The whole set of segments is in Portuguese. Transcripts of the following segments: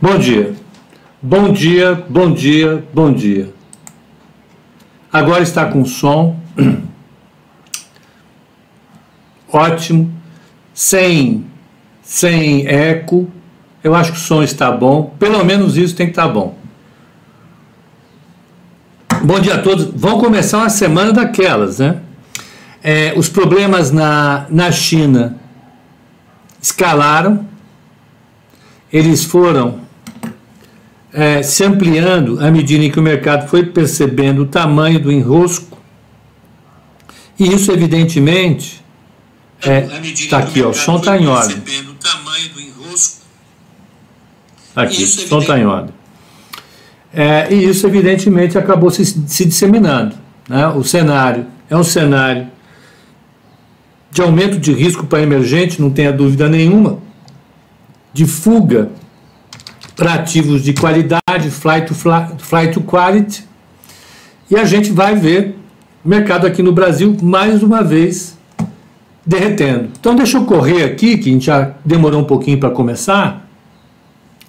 Bom dia. Bom dia, bom dia, bom dia. Agora está com som. Ótimo. Sem sem eco. Eu acho que o som está bom. Pelo menos isso tem que estar bom. Bom dia a todos. Vamos começar uma semana daquelas, né? É, os problemas na, na China escalaram, eles foram é, se ampliando à medida em que o mercado foi percebendo o tamanho do enrosco, e isso, evidentemente, é, está aqui, ó, o som está em ordem. Aqui, o som está em ordem. É, e isso, evidentemente, acabou se, se disseminando. Né? O cenário é um cenário de aumento de risco para emergente, não tenha dúvida nenhuma, de fuga para ativos de qualidade, flight to, flight to quality, e a gente vai ver o mercado aqui no Brasil mais uma vez derretendo. Então deixa eu correr aqui, que a gente já demorou um pouquinho para começar.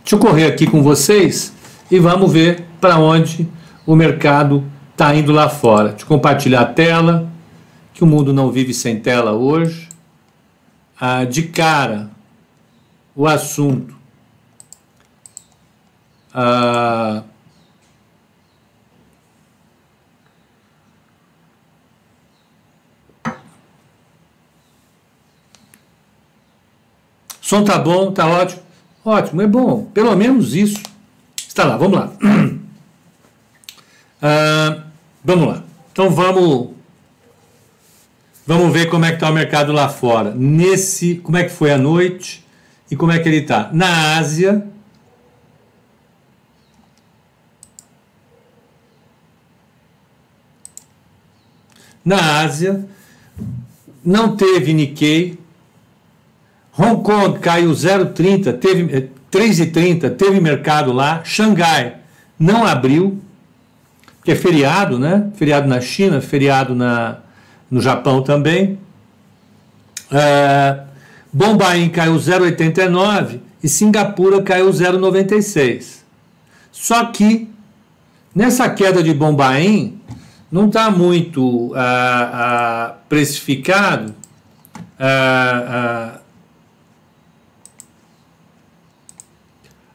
Deixa eu correr aqui com vocês e vamos ver para onde o mercado está indo lá fora. Deixa eu compartilhar a tela que o mundo não vive sem tela hoje. Ah, de cara, o assunto. Ah, som tá bom, tá ótimo. Ótimo, é bom. Pelo menos isso. Está lá, vamos lá. Ah, vamos lá. Então vamos Vamos ver como é que está o mercado lá fora. Nesse, como é que foi a noite e como é que ele está. Na Ásia, na Ásia, não teve Nikkei. Hong Kong caiu 0,30, teve 3,30, eh, teve mercado lá. Xangai não abriu, que é feriado, né? Feriado na China, feriado na no Japão também. É, Bombaim caiu 0,89 e Singapura caiu 0,96. Só que nessa queda de Bombaim não está muito ah, ah, precificado ah,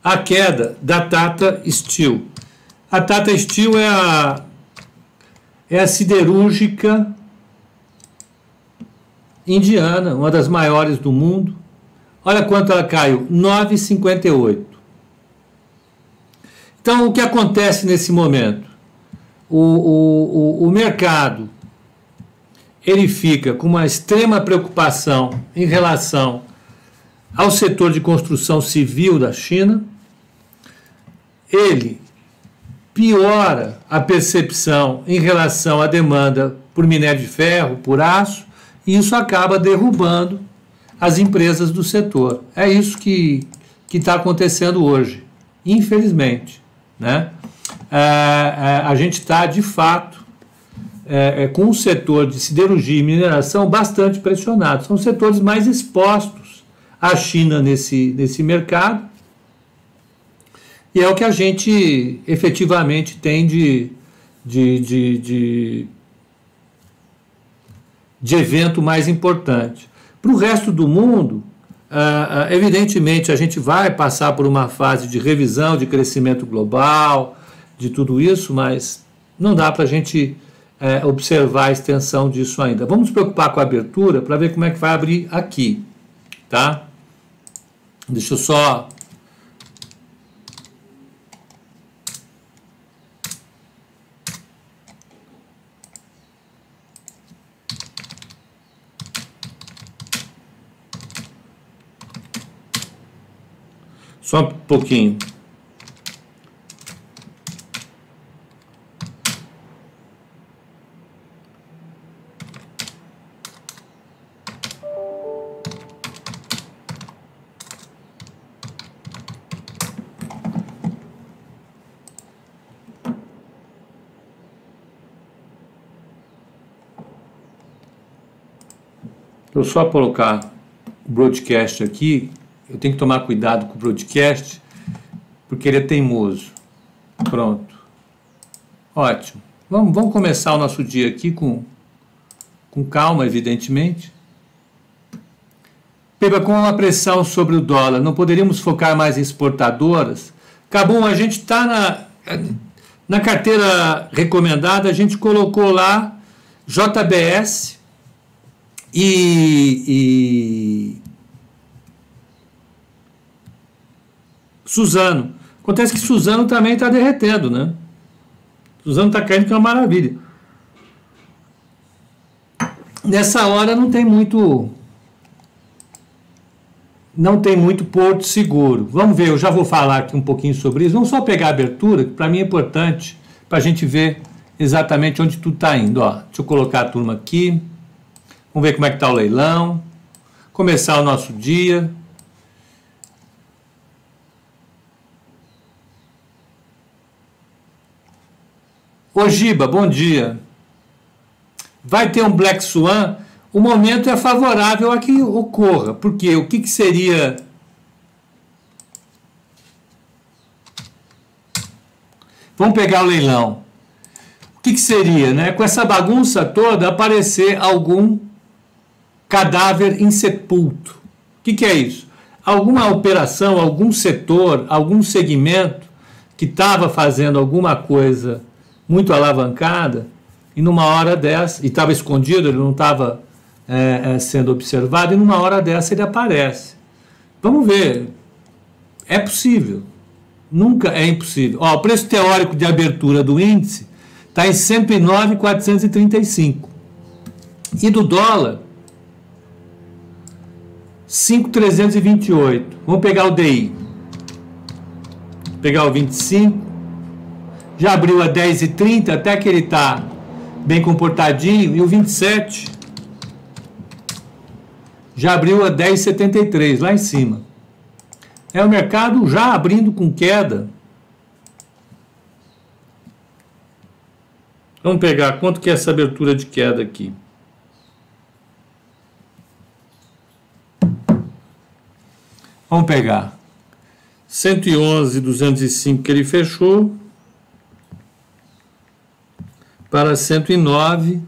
a queda da Tata Steel. A Tata Steel é a, é a siderúrgica indiana, uma das maiores do mundo. Olha quanto ela caiu, 9,58. Então, o que acontece nesse momento? O, o, o, o mercado ele fica com uma extrema preocupação em relação ao setor de construção civil da China. Ele piora a percepção em relação à demanda por minério de ferro, por aço, e isso acaba derrubando as empresas do setor. É isso que está acontecendo hoje, infelizmente. Né? É, é, a gente está, de fato, é, com o setor de siderurgia e mineração bastante pressionado. São os setores mais expostos à China nesse, nesse mercado. E é o que a gente efetivamente tem de, de, de, de de evento mais importante. Para o resto do mundo, evidentemente, a gente vai passar por uma fase de revisão de crescimento global, de tudo isso, mas não dá para a gente é, observar a extensão disso ainda. Vamos nos preocupar com a abertura para ver como é que vai abrir aqui, tá? Deixa eu só Só um pouquinho. Vou só colocar o broadcast aqui eu tenho que tomar cuidado com o broadcast, porque ele é teimoso. Pronto. Ótimo. Vamos, vamos começar o nosso dia aqui com, com calma, evidentemente. Peba, com a pressão sobre o dólar, não poderíamos focar mais em exportadoras? Cabum, a gente está na, na carteira recomendada, a gente colocou lá JBS e, e Suzano. Acontece que Suzano também está derretendo, né? Suzano está caindo, que é uma maravilha. Nessa hora não tem muito não tem muito porto seguro. Vamos ver, eu já vou falar aqui um pouquinho sobre isso. Vamos só pegar a abertura, que para mim é importante, para a gente ver exatamente onde tudo está indo. Ó, deixa eu colocar a turma aqui. Vamos ver como é que está o leilão. Começar o nosso dia. Ogiba, bom dia. Vai ter um Black Swan o momento é favorável a que ocorra. Porque o que, que seria. Vamos pegar o leilão. O que, que seria, né? Com essa bagunça toda, aparecer algum cadáver insepulto. O que, que é isso? Alguma operação, algum setor, algum segmento que estava fazendo alguma coisa muito alavancada e numa hora dessa, e estava escondido, ele não estava é, é, sendo observado e numa hora dessa ele aparece. Vamos ver. É possível. Nunca é impossível. Ó, o preço teórico de abertura do índice está em 109,435. E do dólar, 5,328. Vamos pegar o DI. Pegar o 25. Já abriu a 10,30 até que ele está bem comportadinho. E o 27 já abriu a 10,73 lá em cima. É o mercado já abrindo com queda. Vamos pegar quanto que é essa abertura de queda aqui. Vamos pegar 111,205 que ele fechou para 109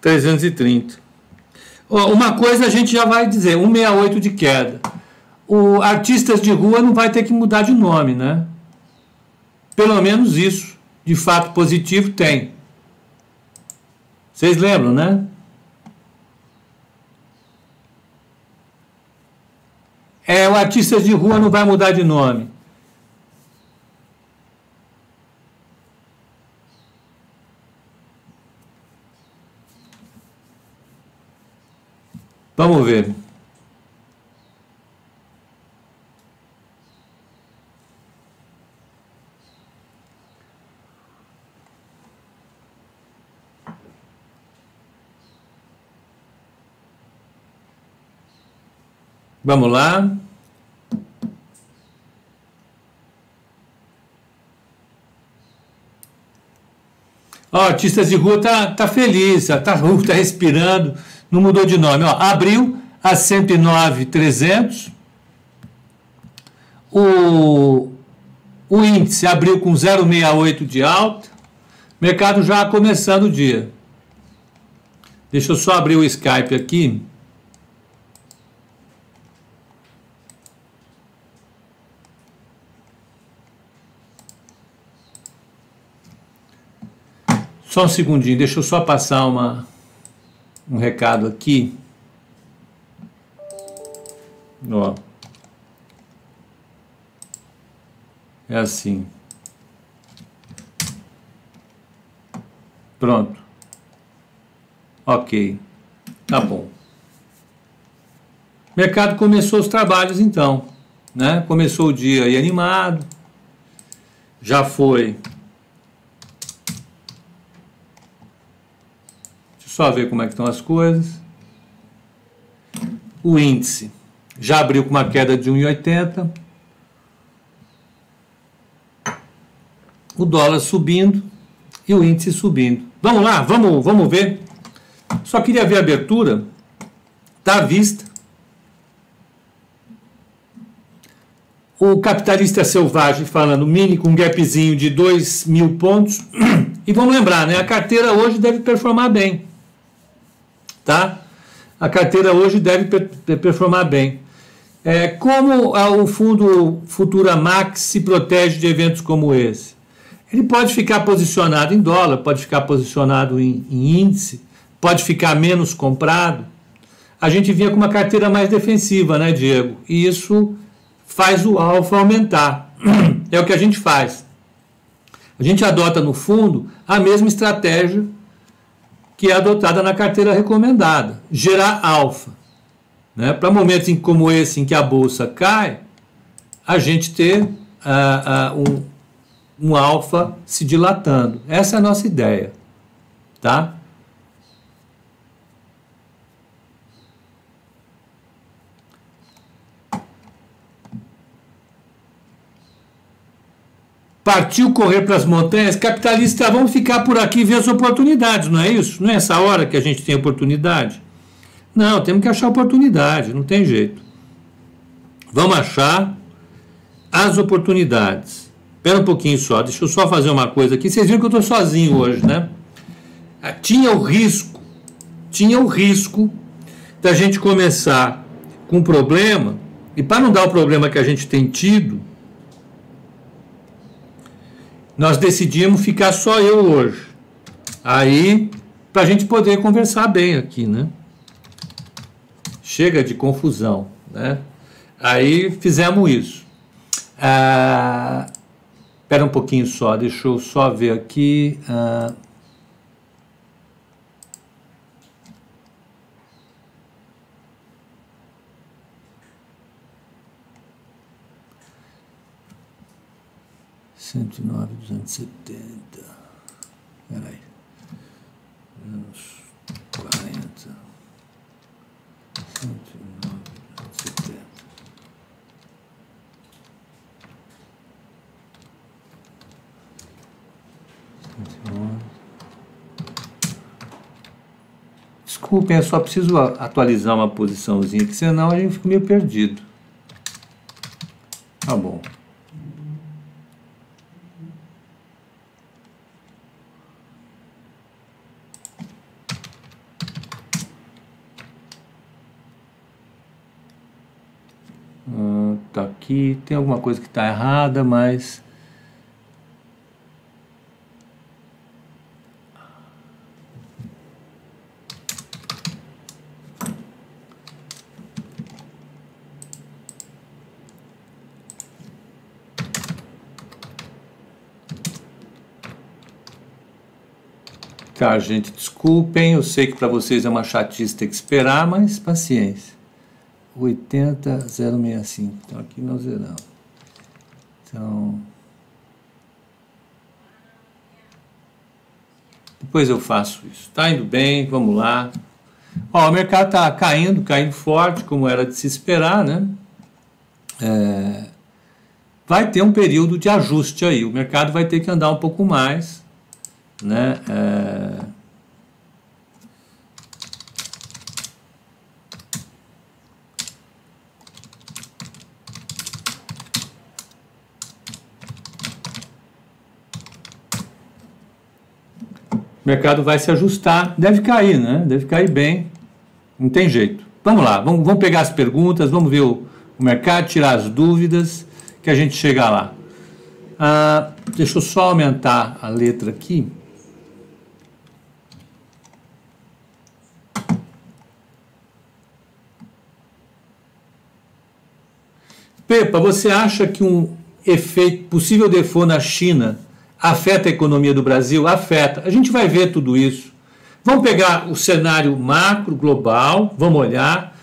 330. Uma coisa a gente já vai dizer, 168 de queda. O artistas de rua não vai ter que mudar de nome, né? Pelo menos isso, de fato positivo, tem. Vocês lembram, né? É, o artistas de rua não vai mudar de nome. Vamos ver. Vamos lá. Ó, artistas de rua tá, tá feliz, tá, tá respirando não mudou de nome. Ó, abriu a 109,300. O, o índice abriu com 0,68 de alta. Mercado já começando o dia. Deixa eu só abrir o Skype aqui. Só um segundinho, deixa eu só passar uma um recado aqui. Ó. É assim. Pronto. Ok. Tá bom. O mercado começou os trabalhos então, né? Começou o dia aí animado. Já foi só ver como é que estão as coisas. O índice já abriu com uma queda de 1,80. O dólar subindo e o índice subindo. Vamos lá, vamos, vamos ver. Só queria ver a abertura tá da vista. O capitalista selvagem falando mini com um gapzinho de 2 mil pontos. E vamos lembrar, né? A carteira hoje deve performar bem. Tá? A carteira hoje deve performar bem. É, como o fundo Futura Max se protege de eventos como esse? Ele pode ficar posicionado em dólar, pode ficar posicionado em, em índice, pode ficar menos comprado. A gente vinha com uma carteira mais defensiva, né, Diego? E isso faz o alfa aumentar. É o que a gente faz. A gente adota no fundo a mesma estratégia que é adotada na carteira recomendada, gerar alfa. Né? Para momentos como esse, em que a bolsa cai, a gente ter uh, uh, um, um alfa se dilatando. Essa é a nossa ideia. Tá? Partiu correr para as montanhas, capitalistas vão ficar por aqui e ver as oportunidades, não é isso? Não é essa hora que a gente tem oportunidade? Não, temos que achar oportunidade, não tem jeito. Vamos achar as oportunidades. Espera um pouquinho só, deixa eu só fazer uma coisa aqui. Vocês viram que eu estou sozinho hoje, né? Ah, tinha o risco, tinha o risco da gente começar com um problema, e para não dar o problema que a gente tem tido, nós decidimos ficar só eu hoje. Aí, para a gente poder conversar bem aqui, né? Chega de confusão, né? Aí fizemos isso. Ah, espera um pouquinho só, deixa eu só ver aqui. Ah, 109, 270. Peraí. Menos 40. 109, 270. Desculpem, eu só preciso atualizar uma posiçãozinha, que senão a gente fica meio perdido. Tá bom. Aqui, tem alguma coisa que está errada, mas. Tá, gente, desculpem, eu sei que para vocês é uma chatice ter que esperar, mas paciência. 80065. Então aqui nós zeramos. Então. Depois eu faço isso. Está indo bem, vamos lá. Ó, o mercado está caindo, caindo forte, como era de se esperar, né? É, vai ter um período de ajuste aí. O mercado vai ter que andar um pouco mais, né? É, mercado vai se ajustar, deve cair, né? Deve cair bem, não tem jeito. Vamos lá, vamos, vamos pegar as perguntas, vamos ver o, o mercado, tirar as dúvidas, que a gente chega lá. Ah, deixa eu só aumentar a letra aqui. Pepa, você acha que um efeito possível default na China Afeta a economia do Brasil? Afeta. A gente vai ver tudo isso. Vamos pegar o cenário macro, global, vamos olhar.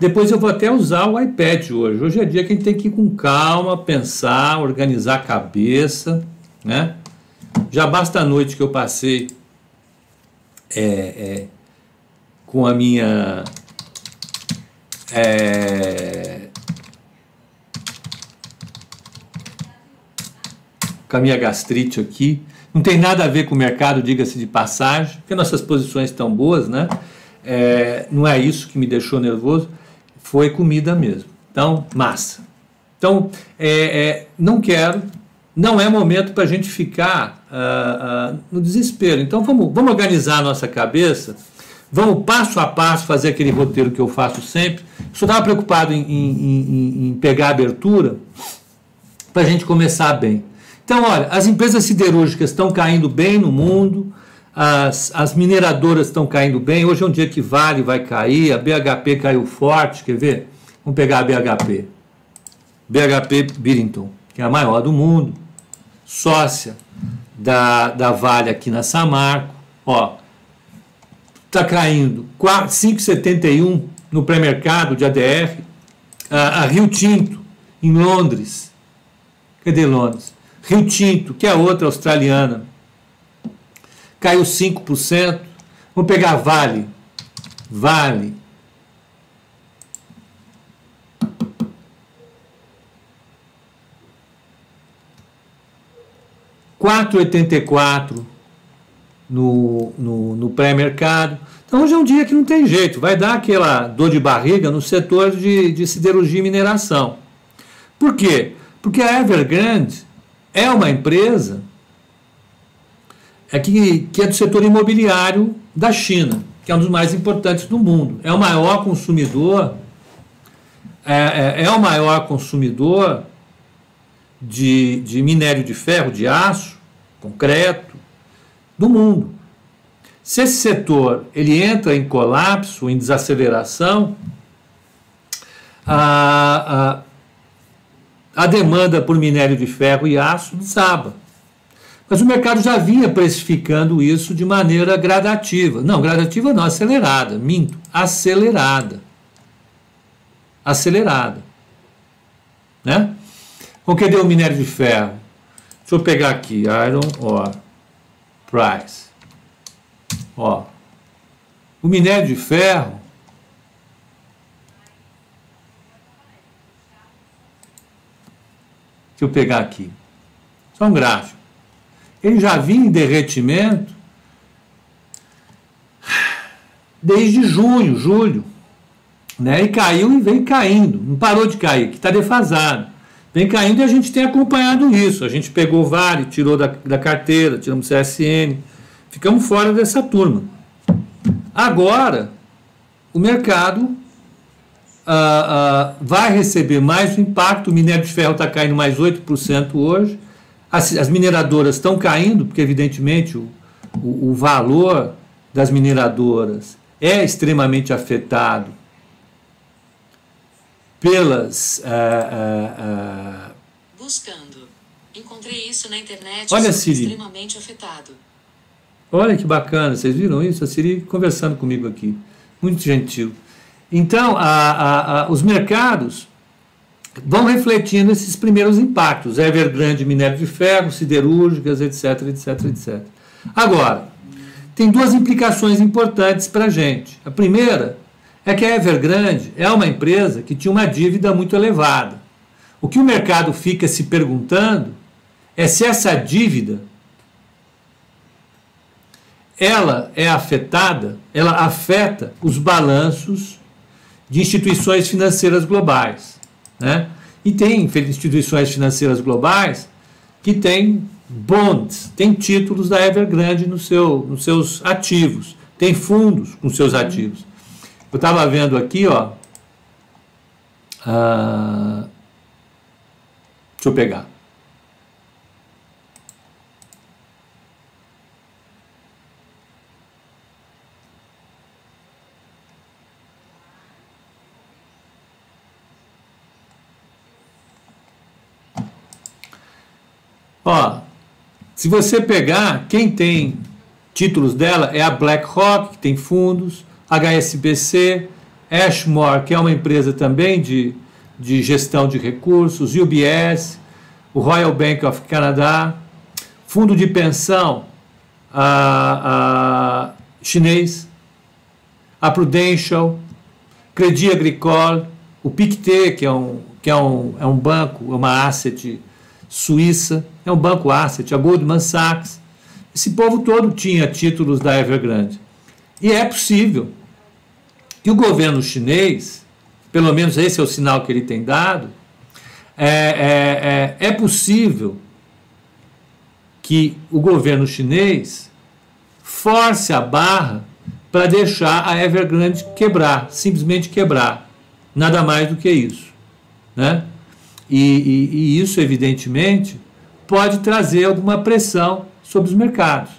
Depois eu vou até usar o iPad hoje. Hoje é dia que a gente tem que ir com calma, pensar, organizar a cabeça, né? Já basta a noite que eu passei é, é, com a minha é, com a minha gastrite aqui. Não tem nada a ver com o mercado, diga-se de passagem, porque nossas posições estão boas, né? É, não é isso que me deixou nervoso, foi comida mesmo. Então, massa. Então, é, é, não quero, não é momento para a gente ficar uh, uh, no desespero. Então, vamos, vamos organizar a nossa cabeça, vamos passo a passo fazer aquele roteiro que eu faço sempre. Só estava preocupado em, em, em, em pegar a abertura para a gente começar bem. Então, olha, as empresas siderúrgicas estão caindo bem no mundo, as, as mineradoras estão caindo bem. Hoje é um dia que Vale vai cair, a BHP caiu forte, quer ver? Vamos pegar a BHP. BHP Billington, que é a maior do mundo, sócia da, da Vale aqui na Samarco. Ó, está caindo 5,71 no pré-mercado de ADR. A, a Rio Tinto, em Londres. Cadê Londres? Rio Tinto, que é outra australiana, caiu 5%. Vamos pegar Vale. Vale. Quatro oitenta e quatro no, no, no pré-mercado. Então hoje é um dia que não tem jeito, vai dar aquela dor de barriga no setor de, de siderurgia e mineração. Por quê? Porque a Evergrande é uma empresa é que, que é do setor imobiliário da China, que é um dos mais importantes do mundo. É o maior consumidor, é, é, é o maior consumidor de, de minério de ferro, de aço, concreto, do mundo. Se esse setor ele entra em colapso, em desaceleração, a, a, a demanda por minério de ferro e aço desaba. Mas o mercado já vinha precificando isso de maneira gradativa. Não, gradativa não, acelerada. Minto, acelerada. Acelerada. Né? O que deu o minério de ferro? Deixa eu pegar aqui, Iron Ore Price. Ó, o minério de ferro Deixa eu pegar aqui. Só um gráfico ele já vinha em derretimento desde junho, julho. Né? E caiu e vem caindo, não parou de cair, que está defasado. Vem caindo e a gente tem acompanhado isso. A gente pegou Vale, tirou da, da carteira, tiramos CSN, ficamos fora dessa turma. Agora, o mercado ah, ah, vai receber mais impacto, o minério de ferro está caindo mais 8% hoje, as, as mineradoras estão caindo, porque, evidentemente, o, o, o valor das mineradoras é extremamente afetado pelas. Uh, Buscando. Encontrei isso na internet. Olha, Siri. Extremamente afetado. Olha que bacana, vocês viram isso? A Siri conversando comigo aqui. Muito gentil. Então, a, a, a, os mercados vão refletindo esses primeiros impactos, Evergrande, minério de ferro, siderúrgicas, etc, etc, etc. Agora, tem duas implicações importantes para a gente. A primeira é que a Evergrande é uma empresa que tinha uma dívida muito elevada. O que o mercado fica se perguntando é se essa dívida ela é afetada, ela afeta os balanços de instituições financeiras globais. Né? E tem instituições financeiras globais que têm bonds, têm títulos da Evergrande no seu, nos seus ativos, tem fundos com seus ativos. Eu estava vendo aqui, ó. Uh, deixa eu pegar. Ó, se você pegar, quem tem títulos dela é a BlackRock, que tem fundos, HSBC, Ashmore, que é uma empresa também de, de gestão de recursos, UBS, o Royal Bank of Canada, fundo de pensão a, a chinês, a Prudential, Credit Agricole, o Pictet, que é um, que é um, é um banco, é uma asset suíça, é um banco asset, a Goldman Sachs. Esse povo todo tinha títulos da Evergrande. E é possível que o governo chinês, pelo menos esse é o sinal que ele tem dado, é, é, é, é possível que o governo chinês force a barra para deixar a Evergrande quebrar, simplesmente quebrar. Nada mais do que isso. Né? E, e, e isso, evidentemente, pode trazer alguma pressão sobre os mercados.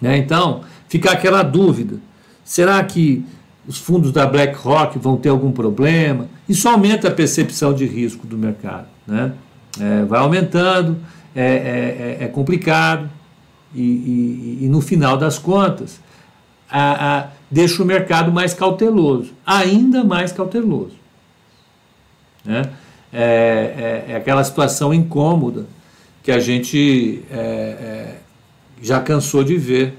Né? Então, fica aquela dúvida: será que os fundos da BlackRock vão ter algum problema? Isso aumenta a percepção de risco do mercado. Né? É, vai aumentando, é, é, é, é complicado, e, e, e, no final das contas, a, a, deixa o mercado mais cauteloso, ainda mais cauteloso. Né? É, é, é aquela situação incômoda que a gente é, é, já cansou de ver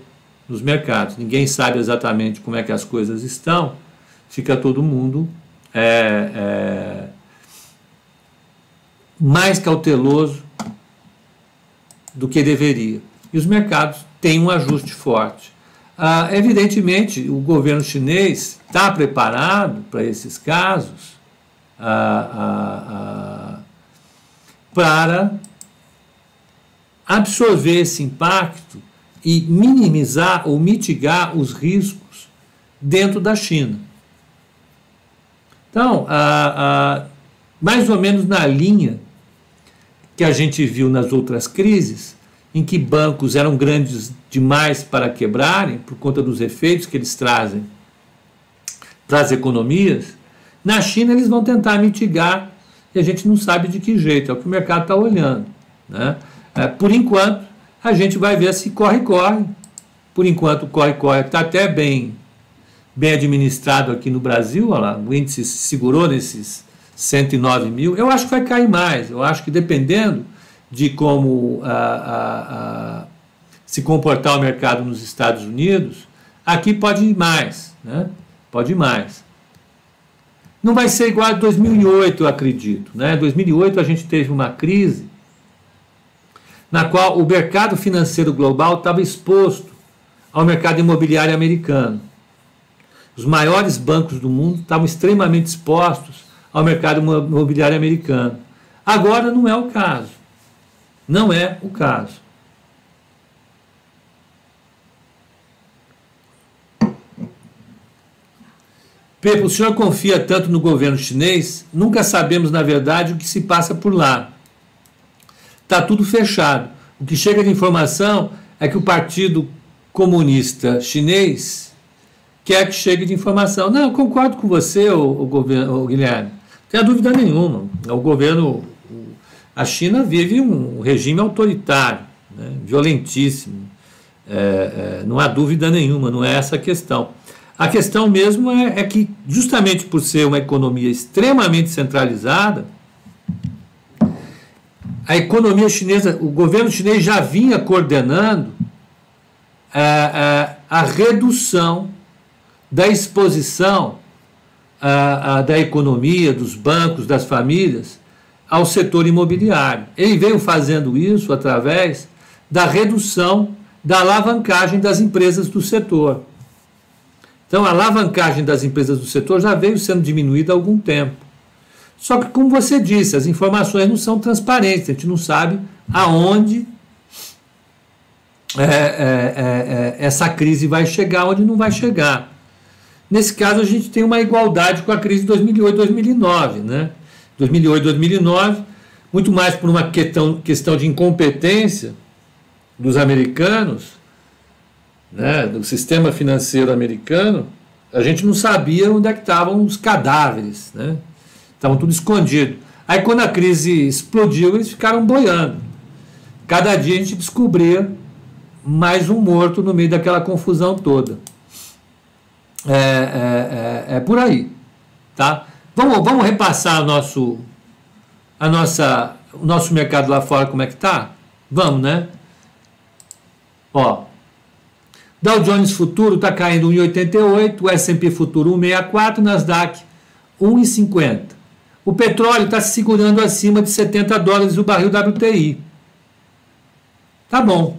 nos mercados. Ninguém sabe exatamente como é que as coisas estão, fica todo mundo é, é, mais cauteloso do que deveria. E os mercados têm um ajuste forte. Ah, evidentemente, o governo chinês está preparado para esses casos ah, ah, ah, para absorver esse impacto e minimizar ou mitigar os riscos dentro da China. Então, mais ou menos na linha que a gente viu nas outras crises, em que bancos eram grandes demais para quebrarem, por conta dos efeitos que eles trazem para as economias, na China eles vão tentar mitigar e a gente não sabe de que jeito, é o que o mercado está olhando. Né? É, por enquanto, a gente vai ver se corre-corre. Por enquanto, corre-corre está até bem, bem administrado aqui no Brasil, olha lá, o índice segurou nesses 109 mil. Eu acho que vai cair mais, eu acho que dependendo de como a, a, a, se comportar o mercado nos Estados Unidos, aqui pode ir mais, né? Pode ir mais. Não vai ser igual a 2008, eu acredito. Né? 2008 a gente teve uma crise na qual o mercado financeiro global estava exposto ao mercado imobiliário americano. Os maiores bancos do mundo estavam extremamente expostos ao mercado imobiliário americano. Agora não é o caso. Não é o caso. Pepe, o senhor confia tanto no governo chinês? Nunca sabemos, na verdade, o que se passa por lá. Está tudo fechado. O que chega de informação é que o Partido Comunista Chinês quer que chegue de informação. Não, eu concordo com você, o, governo, Guilherme. Não tem dúvida nenhuma. O governo a China vive um regime autoritário, né, violentíssimo. É, é, não há dúvida nenhuma, não é essa a questão. A questão mesmo é, é que, justamente por ser uma economia extremamente centralizada, a economia chinesa, o governo chinês já vinha coordenando a, é, a, é, a redução da exposição a, da economia, dos bancos, das famílias ao setor imobiliário. Ele veio fazendo isso através da redução da alavancagem das empresas do setor. Então, a alavancagem das empresas do setor já veio sendo diminuída há algum tempo. Só que, como você disse, as informações não são transparentes, a gente não sabe aonde é, é, é, é essa crise vai chegar, onde não vai chegar. Nesse caso, a gente tem uma igualdade com a crise de 2008-2009, né? 2008, 2009, muito mais por uma questão, questão de incompetência dos americanos, né, do sistema financeiro americano, a gente não sabia onde é que estavam os cadáveres, né? Estavam tudo escondido. Aí quando a crise explodiu, eles ficaram boiando. Cada dia a gente descobria mais um morto no meio daquela confusão toda. É, é, é, é por aí, tá? Vamos, vamos repassar o nosso, a nossa, o nosso mercado lá fora, como é que tá? Vamos, né? Ó, Dow Jones Futuro está caindo 1,88, o S&P Futuro 1,64, Nasdaq 1,50. O petróleo está se segurando acima de 70 dólares o barril WTI. Tá bom.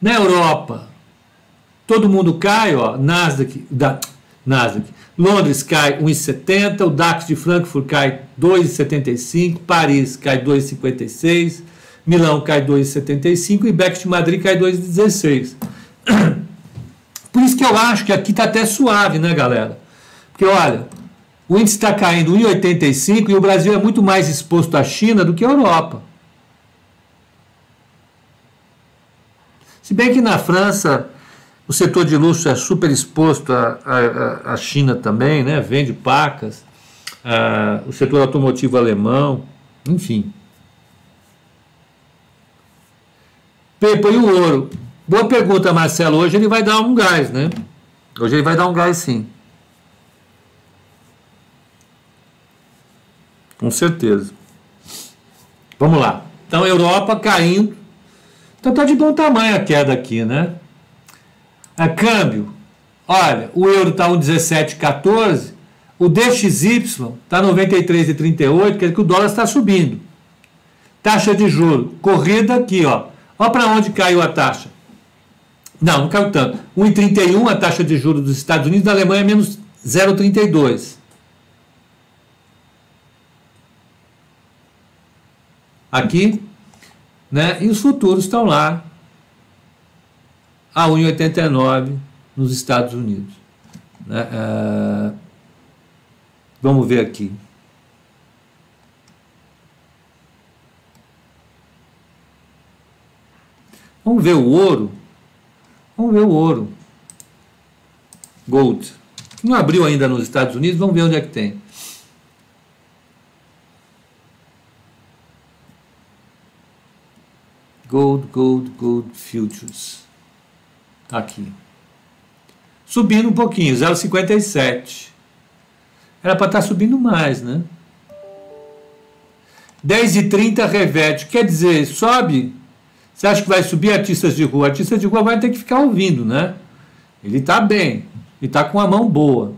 Na Europa, todo mundo cai, ó, Nasdaq, da, Nasdaq. Londres cai 1,70, o DAX de Frankfurt cai 2,75, Paris cai 2,56, Milão cai 2,75 e Beck de Madrid cai 2,16. Por isso que eu acho que aqui está até suave, né, galera? Porque olha, o índice está caindo 1,85 e o Brasil é muito mais exposto à China do que a Europa. Se bem que na França o setor de luxo é super exposto à, à, China também, né? vende pacas, o setor automotivo alemão, enfim. Pepa e o ouro. Boa pergunta, Marcelo. Hoje ele vai dar um gás, né? Hoje ele vai dar um gás sim. Com certeza. Vamos lá. Então, Europa caindo. Então tá de bom tamanho a queda aqui, né? A câmbio, olha, o euro está 1,1714, o DXY está 93,38, quer dizer que o dólar está subindo. Taxa de juro, corrida aqui, ó. Olha para onde caiu a taxa. Não, não caiu tanto. 1,31 a taxa de juros dos Estados Unidos, da Alemanha menos 0,32. Aqui, né? E os futuros estão lá a 1,89 nos Estados Unidos. Né? É, vamos ver aqui. Vamos ver o ouro. Vamos ver o ouro. Gold. Não abriu ainda nos Estados Unidos, vamos ver onde é que tem. Gold, gold, gold futures. Tá aqui. Subindo um pouquinho, 0,57. Era para estar tá subindo mais, né? 10,30 reverte. Quer dizer, sobe. Você acha que vai subir artistas de rua? Artistas de rua vai ter que ficar ouvindo, né? Ele está bem. Ele está com a mão boa.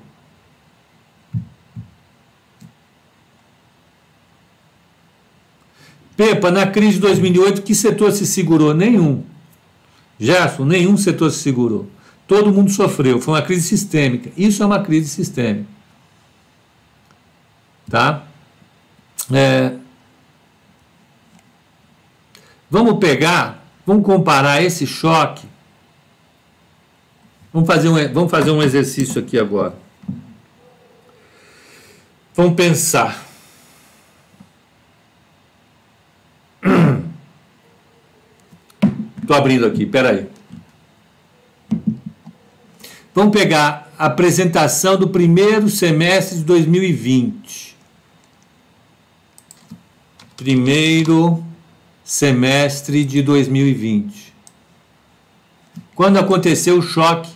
Pepa, na crise de 2008, que setor se segurou? Nenhum. Gerson, nenhum setor se segurou. Todo mundo sofreu. Foi uma crise sistêmica. Isso é uma crise sistêmica. Tá? É, vamos pegar, vamos comparar esse choque. Vamos fazer um, vamos fazer um exercício aqui agora. Vamos pensar. Estou abrindo aqui, peraí. Vamos pegar a apresentação do primeiro semestre de 2020. Primeiro semestre de 2020. Quando aconteceu o choque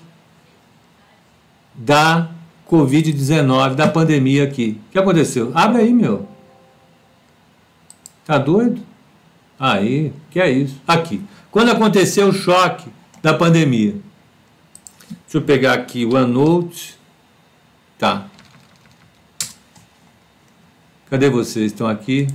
da Covid-19, da pandemia aqui. O que aconteceu? Abre aí, meu. Tá doido? Aí, que é isso? Aqui. Quando aconteceu o choque da pandemia? Deixa eu pegar aqui o OneNote. Tá. Cadê vocês? Estão aqui?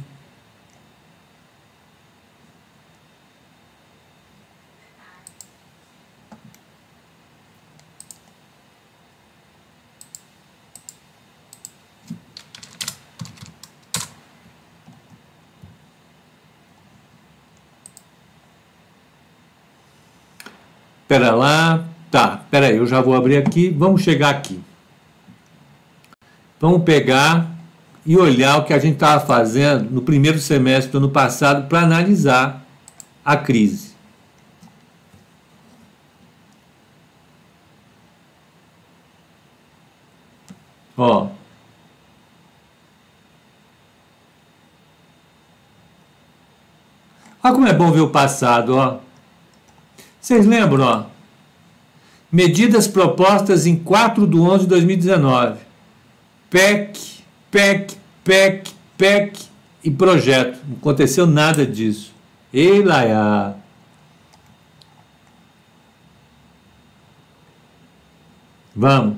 Pera lá. Tá, pera aí, eu já vou abrir aqui. Vamos chegar aqui. Vamos pegar e olhar o que a gente estava fazendo no primeiro semestre do ano passado para analisar a crise. Ó. Olha como é bom ver o passado, ó. Vocês lembram, ó? Medidas propostas em 4 de 11 de 2019. PEC, PEC, PEC, PEC e projeto. Não aconteceu nada disso. Ei, Laia. Vamos.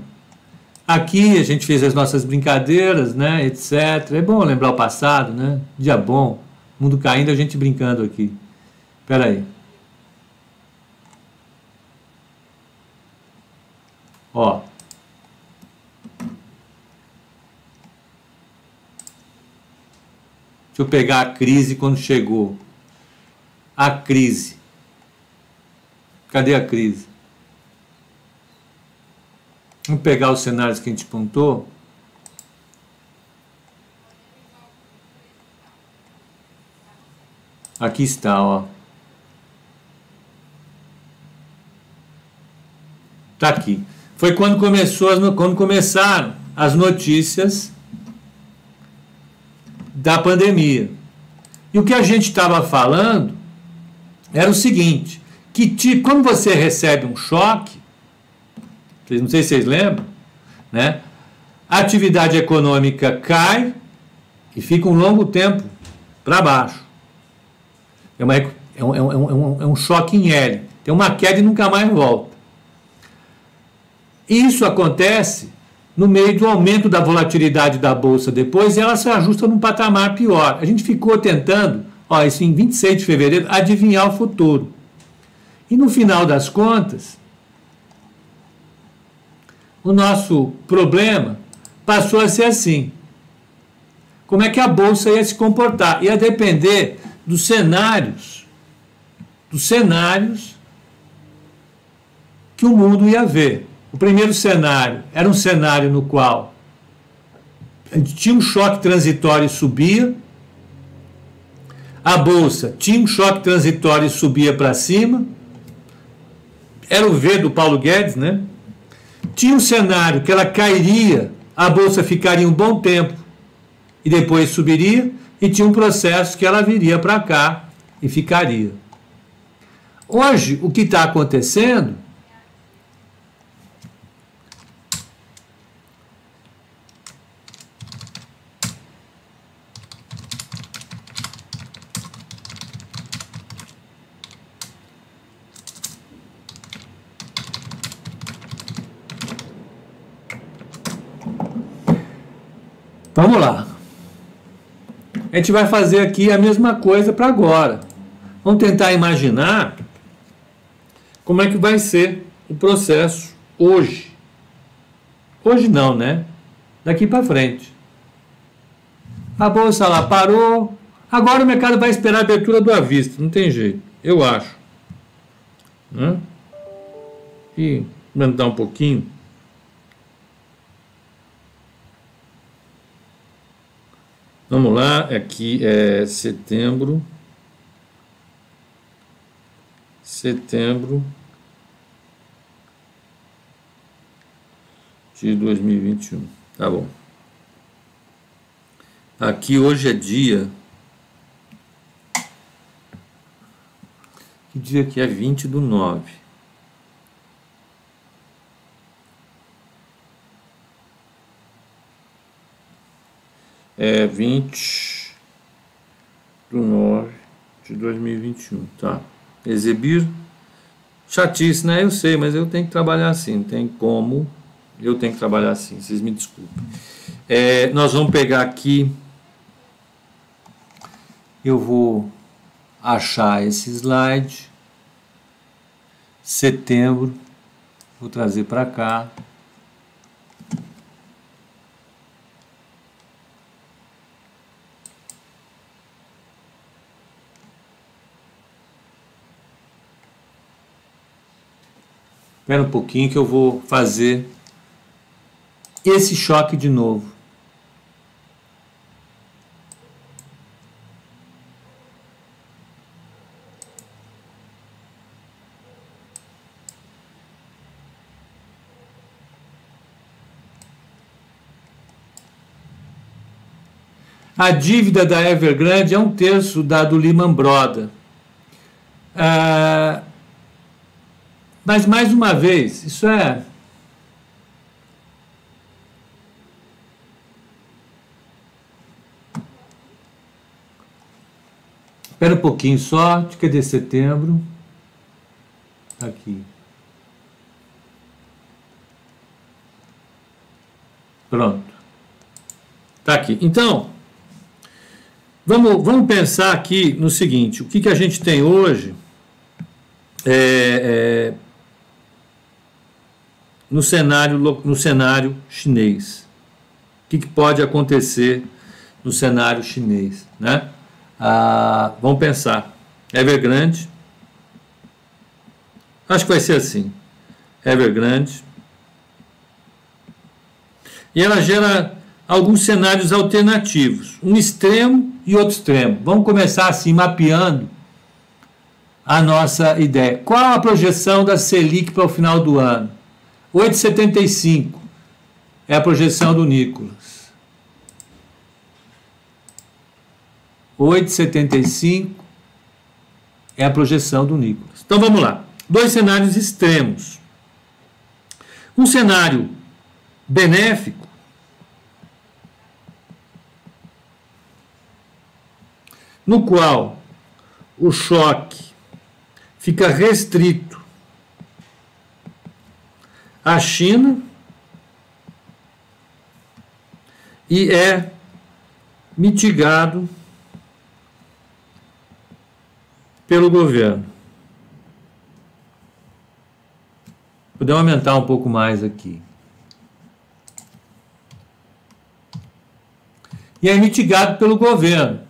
Aqui a gente fez as nossas brincadeiras, né, etc. É bom lembrar o passado, né? Dia bom. Mundo caindo, a gente brincando aqui. Espera aí. Ó. Deixa eu pegar a crise quando chegou. A crise. Cadê a crise? Vamos pegar os cenários que a gente pontou. Aqui está, ó. Tá aqui. Foi quando começou quando começaram as notícias da pandemia. E o que a gente estava falando era o seguinte, que quando você recebe um choque, não sei se vocês lembram, né? A atividade econômica cai e fica um longo tempo para baixo. É, uma, é, um, é, um, é um choque em L. Tem uma queda e nunca mais volta. Isso acontece no meio do aumento da volatilidade da bolsa depois e ela se ajusta num patamar pior. A gente ficou tentando, ó, isso em 26 de fevereiro, adivinhar o futuro. E no final das contas, o nosso problema passou a ser assim. Como é que a bolsa ia se comportar? Ia depender dos cenários, dos cenários que o mundo ia ver. O primeiro cenário era um cenário no qual a gente tinha um choque transitório e subia, a bolsa tinha um choque transitório e subia para cima, era o V do Paulo Guedes, né? Tinha um cenário que ela cairia, a bolsa ficaria um bom tempo e depois subiria, e tinha um processo que ela viria para cá e ficaria. Hoje, o que está acontecendo Vamos lá. A gente vai fazer aqui a mesma coisa para agora. Vamos tentar imaginar como é que vai ser o processo hoje. Hoje não, né? Daqui para frente. A bolsa lá parou. Agora o mercado vai esperar a abertura do avista. Não tem jeito. Eu acho. Né? E aumentar um pouquinho. Vamos lá, aqui é setembro. Setembro de 2021. Tá bom. Aqui hoje é dia. Que dia que é 20 do 9. É 20 do 9 de 2021, tá? Exibir, chatice, né? Eu sei, mas eu tenho que trabalhar assim, não tem como, eu tenho que trabalhar assim, vocês me desculpem. É, nós vamos pegar aqui, eu vou achar esse slide, setembro, vou trazer para cá, Espera um pouquinho que eu vou fazer esse choque de novo. A dívida da Evergrande é um terço da do Lehman Brothers. Ah, mas, mais uma vez, isso é. Espera um pouquinho só, de cadê setembro? Aqui. Pronto. Tá aqui. Então, vamos, vamos pensar aqui no seguinte: o que, que a gente tem hoje é, é no cenário, no cenário chinês. O que, que pode acontecer no cenário chinês. Né? Ah, vamos pensar. Evergrande. Acho que vai ser assim. Evergrande. E ela gera alguns cenários alternativos, um extremo e outro extremo. Vamos começar assim, mapeando a nossa ideia. Qual a projeção da Selic para o final do ano? 8,75 é a projeção do Nicolas. 8,75 é a projeção do Nicolas. Então vamos lá. Dois cenários extremos. Um cenário benéfico no qual o choque fica restrito à China e é mitigado pelo governo. Podemos aumentar um pouco mais aqui. E é mitigado pelo governo.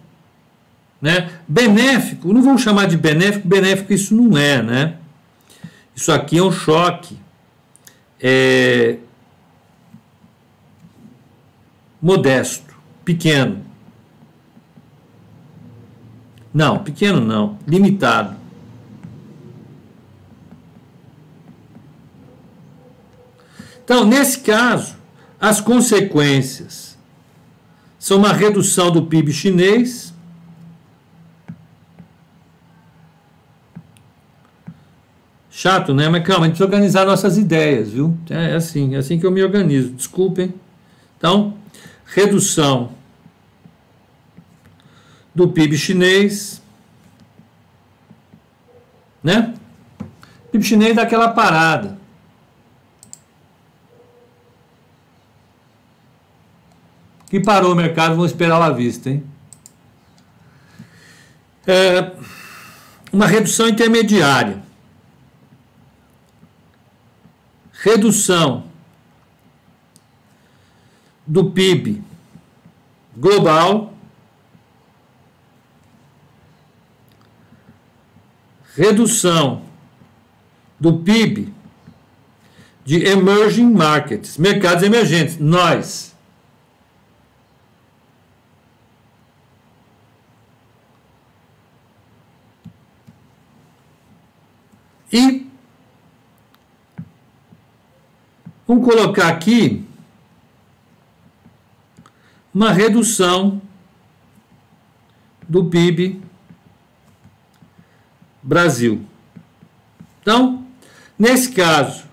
Né? Benéfico, não vamos chamar de benéfico, benéfico isso não é, né? Isso aqui é um choque é, modesto, pequeno. Não, pequeno não, limitado. Então, nesse caso, as consequências são uma redução do PIB chinês Chato, né? Mas calma, a gente precisa organizar nossas ideias, viu? É assim, é assim que eu me organizo. Desculpem. Então, redução do PIB chinês, né? O PIB chinês dá aquela parada. Que parou o mercado, vamos esperar lá vista, hein? É, uma redução intermediária. Redução do PIB global, redução do PIB de emerging markets, mercados emergentes, nós. E Vamos colocar aqui uma redução do PIB Brasil. Então, nesse caso,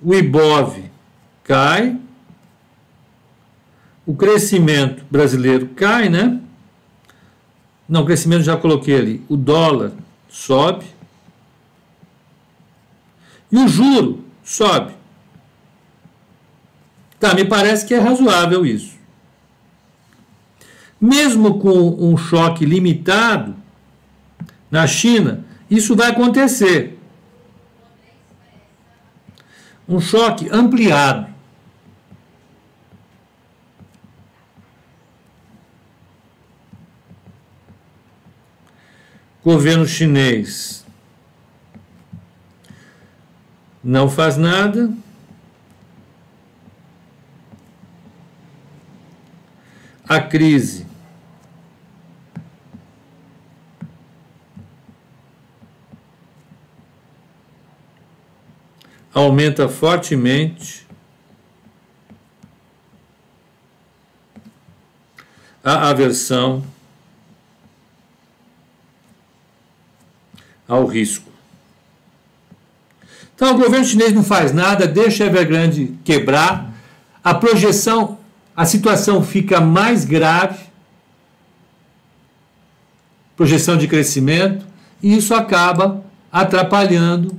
o IBOV cai, o crescimento brasileiro cai, né? Não, crescimento já coloquei ali. O dólar sobe. E o juro sobe. Tá, me parece que é razoável isso. Mesmo com um choque limitado na China, isso vai acontecer. Um choque ampliado. Governo chinês não faz nada. A crise. Aumenta fortemente a aversão ao risco. Então, o governo chinês não faz nada, deixa a Evergrande quebrar. A projeção a situação fica mais grave, projeção de crescimento, e isso acaba atrapalhando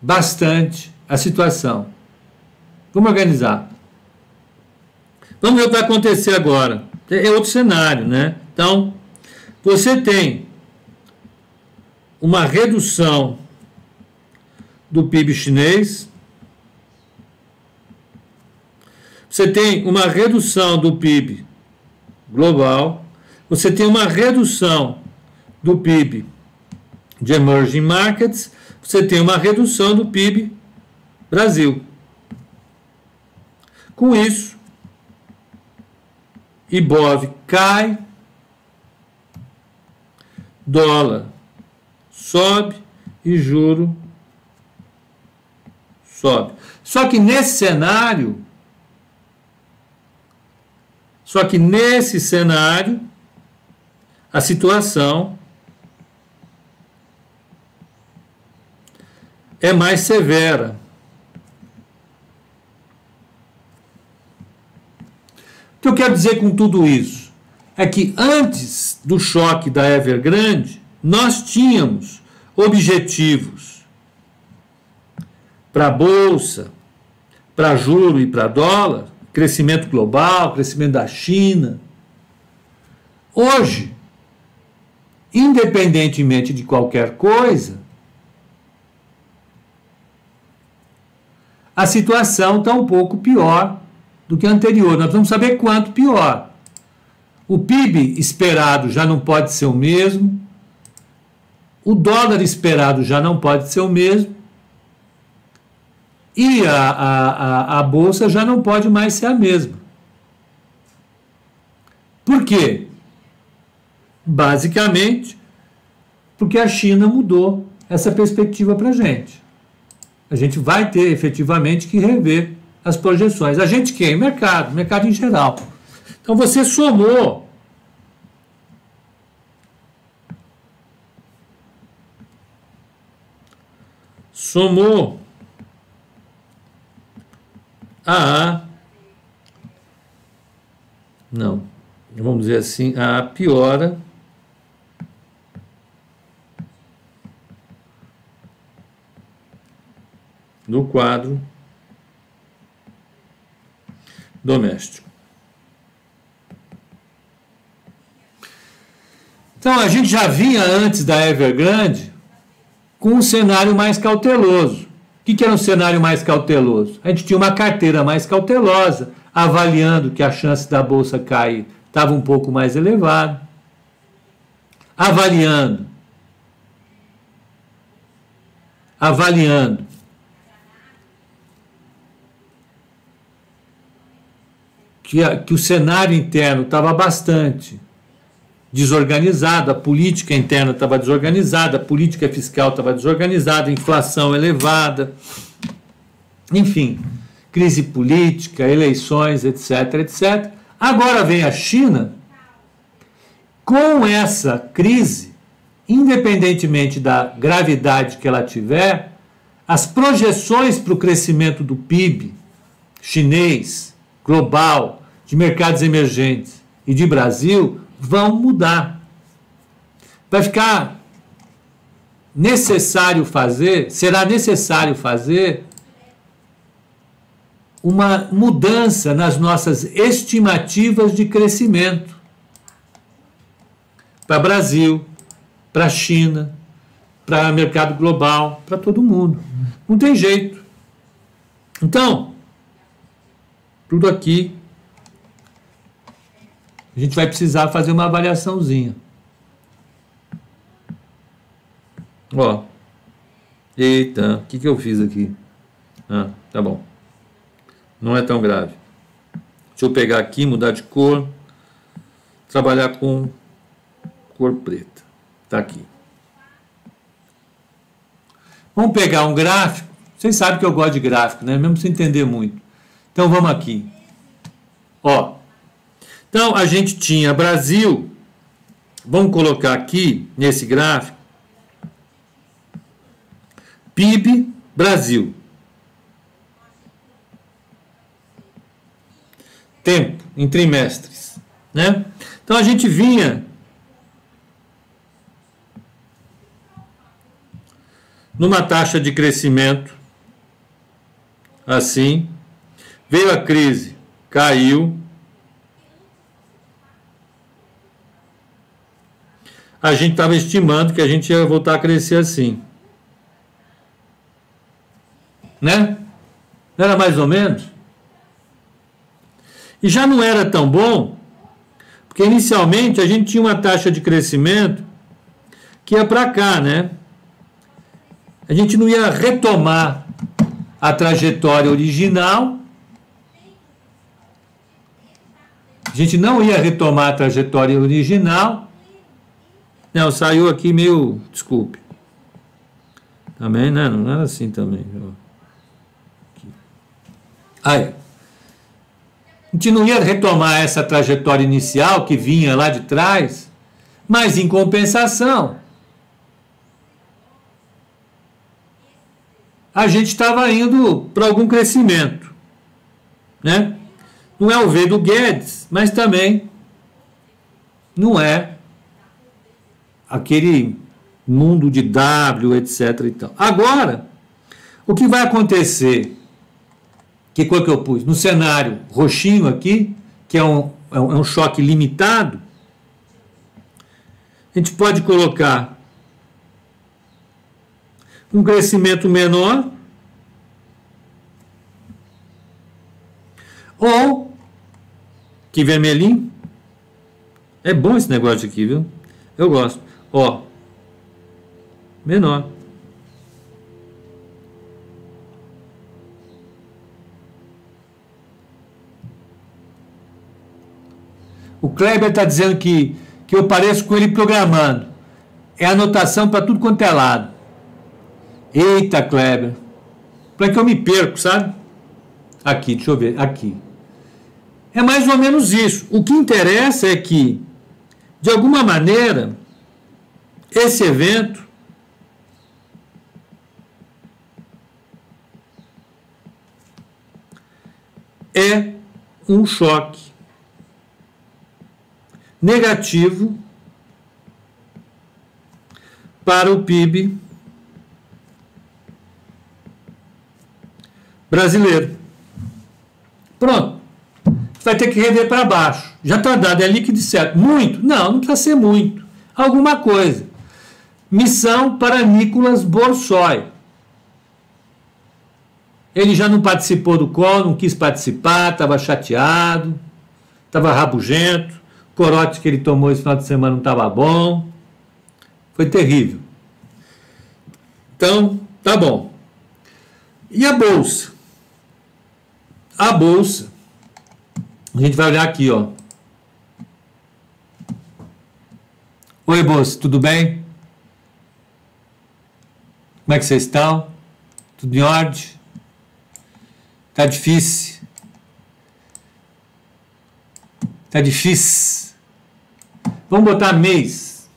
bastante a situação. Vamos organizar. Vamos ver o que vai acontecer agora. É outro cenário, né? Então, você tem uma redução do PIB chinês, você tem uma redução do PIB global, você tem uma redução do PIB de emerging markets, você tem uma redução do PIB Brasil. Com isso, Ibov cai, dólar sobe e juro sobe. Só que nesse cenário, só que nesse cenário, a situação é mais severa. O que eu quero dizer com tudo isso? É que antes do choque da Evergrande, nós tínhamos objetivos para Bolsa, para juro e para dólar, crescimento global, crescimento da China. Hoje, independentemente de qualquer coisa, a situação está um pouco pior do que a anterior. Nós vamos saber quanto pior. O PIB esperado já não pode ser o mesmo, o dólar esperado já não pode ser o mesmo, e a, a, a, bolsa já não pode mais ser a mesma. Por quê? Basicamente, porque a China mudou essa perspectiva para a gente. A gente vai ter efetivamente que rever as projeções. A gente quem? Mercado, mercado em geral. Então você somou somou a não, vamos dizer assim, a piora do quadro doméstico. Então a gente já vinha antes da Evergrande com um cenário mais cauteloso. O que, era um cenário mais cauteloso? A gente tinha uma carteira mais cautelosa, avaliando que a chance da bolsa cair estava um pouco mais elevada, avaliando, avaliando que, que o cenário interno estava bastante desorganizado, a política interna estava desorganizada, a política fiscal estava desorganizada, inflação elevada, enfim, crise política, eleições, etc, etc. Agora vem a China com essa crise, independentemente da gravidade que ela tiver, as projeções para o crescimento do PIB chinês, global, de mercados emergentes e de Brasil vão mudar. Vai ficar necessário fazer, será necessário fazer uma mudança nas nossas estimativas de crescimento para Brasil, para China, para mercado global, para todo mundo. Não tem jeito. Então, tudo aqui a gente vai precisar fazer uma avaliaçãozinha. Ó. Eita, o que, que eu fiz aqui? Ah, tá bom. Não é tão grave. Deixa eu pegar aqui, mudar de cor. Trabalhar com cor preta. Tá aqui. Vamos pegar um gráfico. Vocês sabem que eu gosto de gráfico, né? Mesmo sem entender muito. Então vamos aqui. Ó, então, a gente tinha Brasil, vamos colocar aqui nesse gráfico, PIB Brasil. Tempo, em trimestres. Né? Então a gente vinha numa taxa de crescimento assim, veio a crise, caiu, a gente estava estimando que a gente ia voltar a crescer assim. Né? Não era mais ou menos? E já não era tão bom, porque inicialmente a gente tinha uma taxa de crescimento que ia para cá, né? A gente não ia retomar a trajetória original. A gente não ia retomar a trajetória original. Não, saiu aqui meio. Desculpe. Também, né? Não era assim também. Aí. A gente não ia retomar essa trajetória inicial que vinha lá de trás, mas em compensação, a gente estava indo para algum crescimento. Né? Não é o V do Guedes, mas também não é aquele mundo de W, etc. E tal. Agora, o que vai acontecer? Que cor que eu pus? No cenário roxinho aqui, que é é um, é um choque limitado, a gente pode colocar um crescimento menor ou que vermelhinho é bom esse negócio aqui, viu? Eu gosto. Ó, menor. O Kleber está dizendo que, que eu pareço com ele programando. É anotação para tudo quanto é lado. Eita, Kleber. Para que eu me perco, sabe? Aqui, deixa eu ver. Aqui. É mais ou menos isso. O que interessa é que, de alguma maneira, esse evento é um choque negativo para o PIB brasileiro. Pronto. Vai ter que rever para baixo. Já está dado, é líquido certo. Muito? Não, não precisa ser muito. Alguma coisa. Missão para Nicolas Borsoi. Ele já não participou do call, não quis participar, estava chateado, estava rabugento. O corote que ele tomou esse final de semana não estava bom. Foi terrível. Então, tá bom. E a bolsa? A bolsa, a gente vai olhar aqui, ó. Oi, bolsa, tudo bem? Como é que vocês estão? Tudo em ordem? Tá difícil? Tá difícil? Vamos botar mês.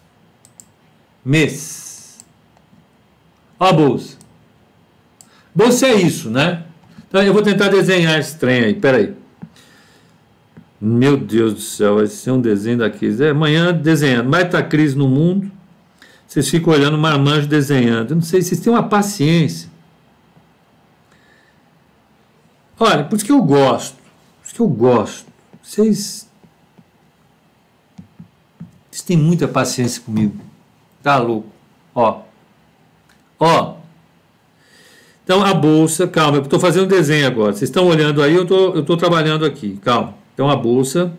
Mês. Ó a bolsa. Bolsa é isso, né? Então eu vou tentar desenhar esse trem aí, peraí. Meu Deus do céu, vai ser um desenho da crise. É, amanhã desenhando, vai estar crise no mundo. Vocês ficam olhando marmanjo desenhando. Não sei, vocês têm uma paciência. Olha, por isso que eu gosto. Por isso que eu gosto. Vocês. Vocês têm muita paciência comigo. Tá louco. Ó. Ó. Então a bolsa, calma, eu estou fazendo desenho agora. Vocês estão olhando aí, eu tô, estou trabalhando aqui, calma. Então a bolsa,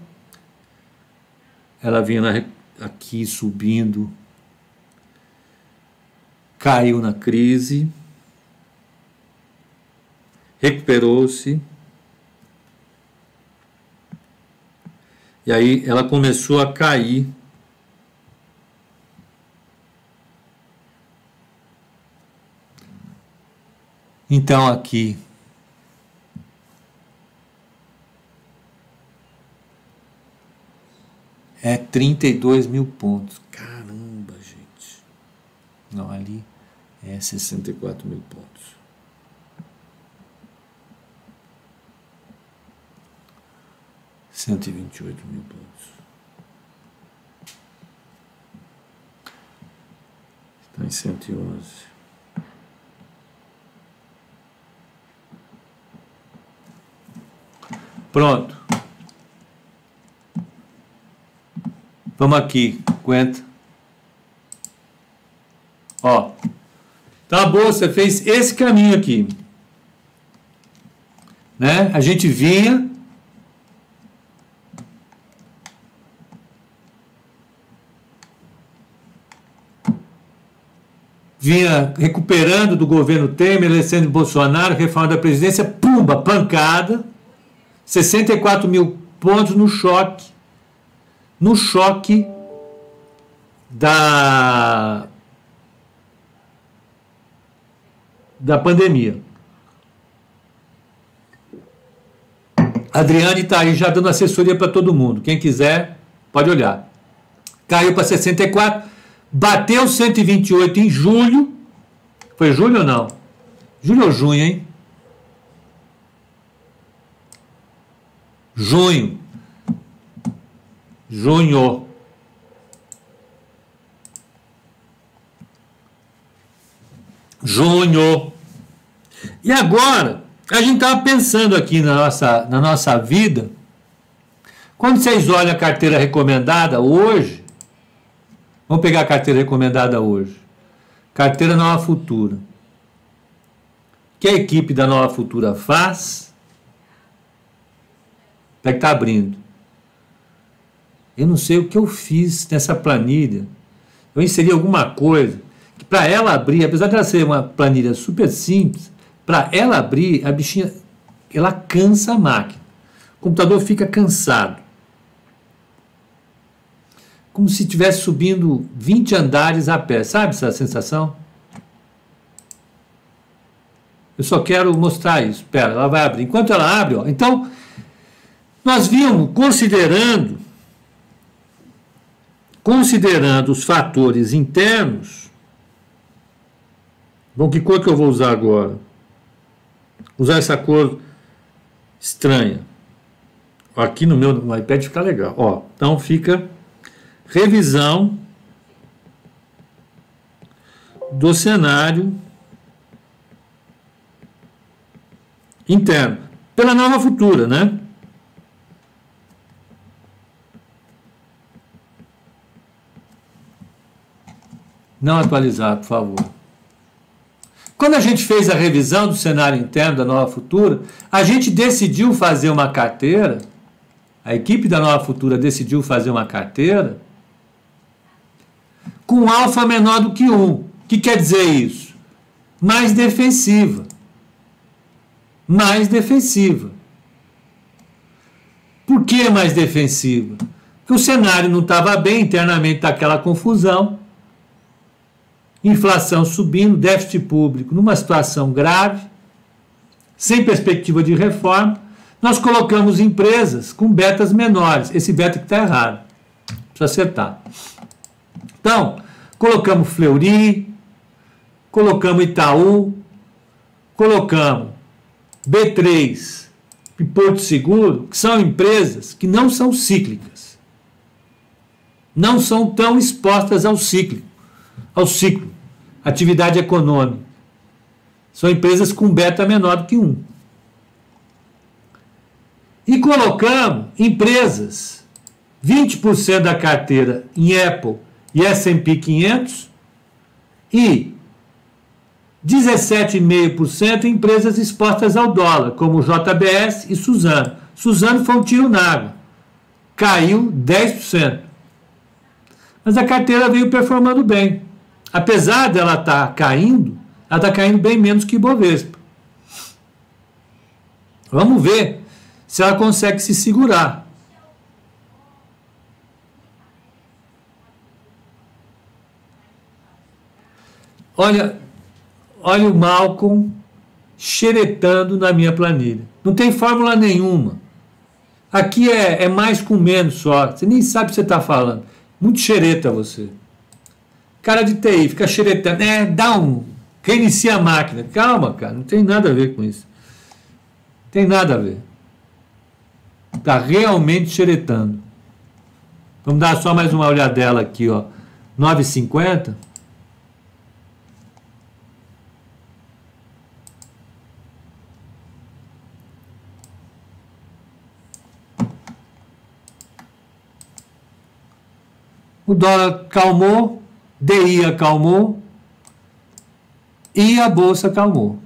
ela vinha na, aqui subindo, caiu na crise, recuperou-se. E aí ela começou a cair Então aqui é 32 mil pontos. Caramba, gente. Não, ali é 64 mil pontos. Cento e vinte e oito mil pontos. Está em cento e onze. Pronto. Vamos aqui, aguenta. Ó. Tá bom, você fez esse caminho aqui. Né? A gente vinha vinha recuperando do governo Temer, Alessandro Bolsonaro, reforma da presidência, pumba, pancada, 64 mil pontos no choque, no choque da da pandemia. Adriane está aí já dando assessoria para todo mundo. Quem quiser, pode olhar. Caiu para 64, bateu 128 em julho. Foi julho ou não? Julho ou junho, hein? Junho. Junho. Junho. E agora, a gente estava pensando aqui na nossa, na nossa vida, quando vocês olham a carteira recomendada hoje, vamos pegar a carteira recomendada hoje, carteira Nova Futura. Que a equipe da Nova Futura faz? É que está abrindo. Eu não sei o que eu fiz nessa planilha. Eu inseri alguma coisa que para ela abrir, apesar de ela ser uma planilha super simples, para ela abrir, a bichinha, ela cansa a máquina. O computador fica cansado. Como se estivesse subindo 20 andares a pé. Sabe essa sensação? Eu só quero mostrar isso. Espera, ela vai abrir. Enquanto ela abre, ó, então, nós vimos, considerando, considerando os fatores internos, bom, que cor que eu vou usar agora? Usar essa cor estranha. Aqui no meu no iPad fica legal. Ó, então fica revisão do cenário interno pela nova futura, né? Não atualizar, por favor. Quando a gente fez a revisão do cenário interno da Nova Futura, a gente decidiu fazer uma carteira, a equipe da Nova Futura decidiu fazer uma carteira com alfa menor do que 1. O que quer dizer isso? Mais defensiva. Mais defensiva. Por que mais defensiva? Porque o cenário não estava bem, internamente está aquela confusão inflação subindo, déficit público numa situação grave, sem perspectiva de reforma, nós colocamos empresas com betas menores. Esse beta que está errado. Precisa acertar. Então, colocamos Fleury, colocamos Itaú, colocamos B3 e Porto Seguro, que são empresas que não são cíclicas. Não são tão expostas ao ciclo, ao ciclo atividade econômica. São empresas com beta menor do que 1. E colocamos empresas, 20% da carteira em Apple e S&P 500 e 17,5% em empresas expostas ao dólar, como JBS e Suzano. Suzano foi um tiro na água. Caiu 10%. Mas a carteira veio performando bem apesar dela estar tá caindo, ela está caindo bem menos que Ibovespa. Vamos ver se ela consegue se segurar. Olha, olha o Malcolm xeretando na minha planilha. Não tem fórmula nenhuma. Aqui é, é mais com menos só. Você nem sabe o que você está falando. Muito xereta você. Cara de TI fica xeretando, é, dá um, reinicia a máquina. Calma, cara, não tem nada a ver com isso. Tem nada a ver. Está realmente xeretando. Vamos dar só mais uma olhadela aqui, ó. 9,50. O dólar calmou, DI acalmou e a bolsa acalmou.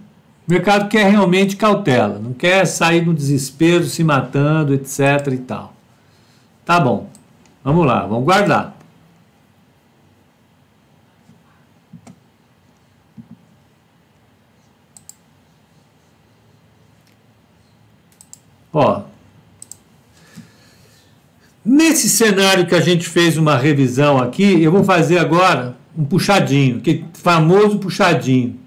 O mercado quer realmente cautela, não quer sair no desespero, se matando, etc e tal. Tá bom. Vamos lá, vamos guardar. Ó, nesse cenário que a gente fez uma revisão aqui, eu vou fazer agora um puxadinho, que famoso puxadinho,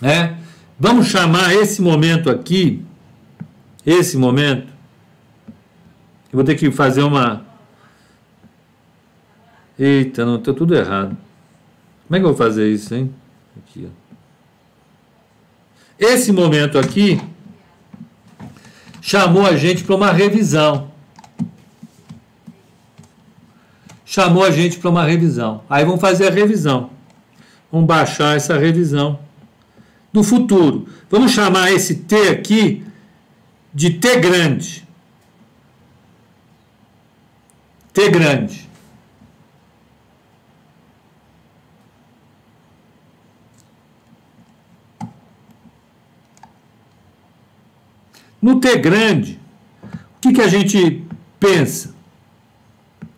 né? Vamos chamar esse momento aqui, esse momento. Eu vou ter que fazer uma. Eita, não, tá tudo errado. Como é que eu vou fazer isso, hein? Aqui, ó. Esse momento aqui chamou a gente para uma revisão. Chamou a gente para uma revisão. Aí vamos fazer a revisão. Vamos baixar essa revisão do futuro. Vamos chamar esse T aqui de T grande. T grande. No T grande, o que, que a gente pensa?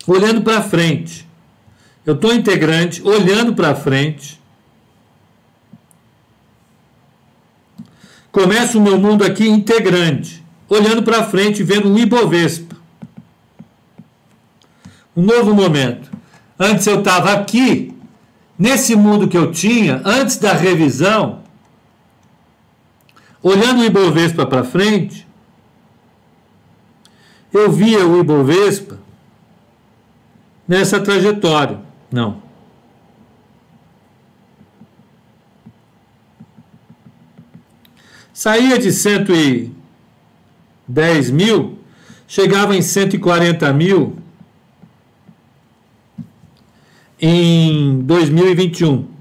Olhando para frente. Eu estou integrante, olhando para frente. Começa o meu mundo aqui integrante, olhando para frente, vendo o Ibovespa. Um novo momento. Antes eu estava aqui, nesse mundo que eu tinha, antes da revisão, Olhando o Ibovespa para frente, eu via o Ibovespa nessa trajetória. Não. Saía de 110 mil, chegava em 140 mil em 2021.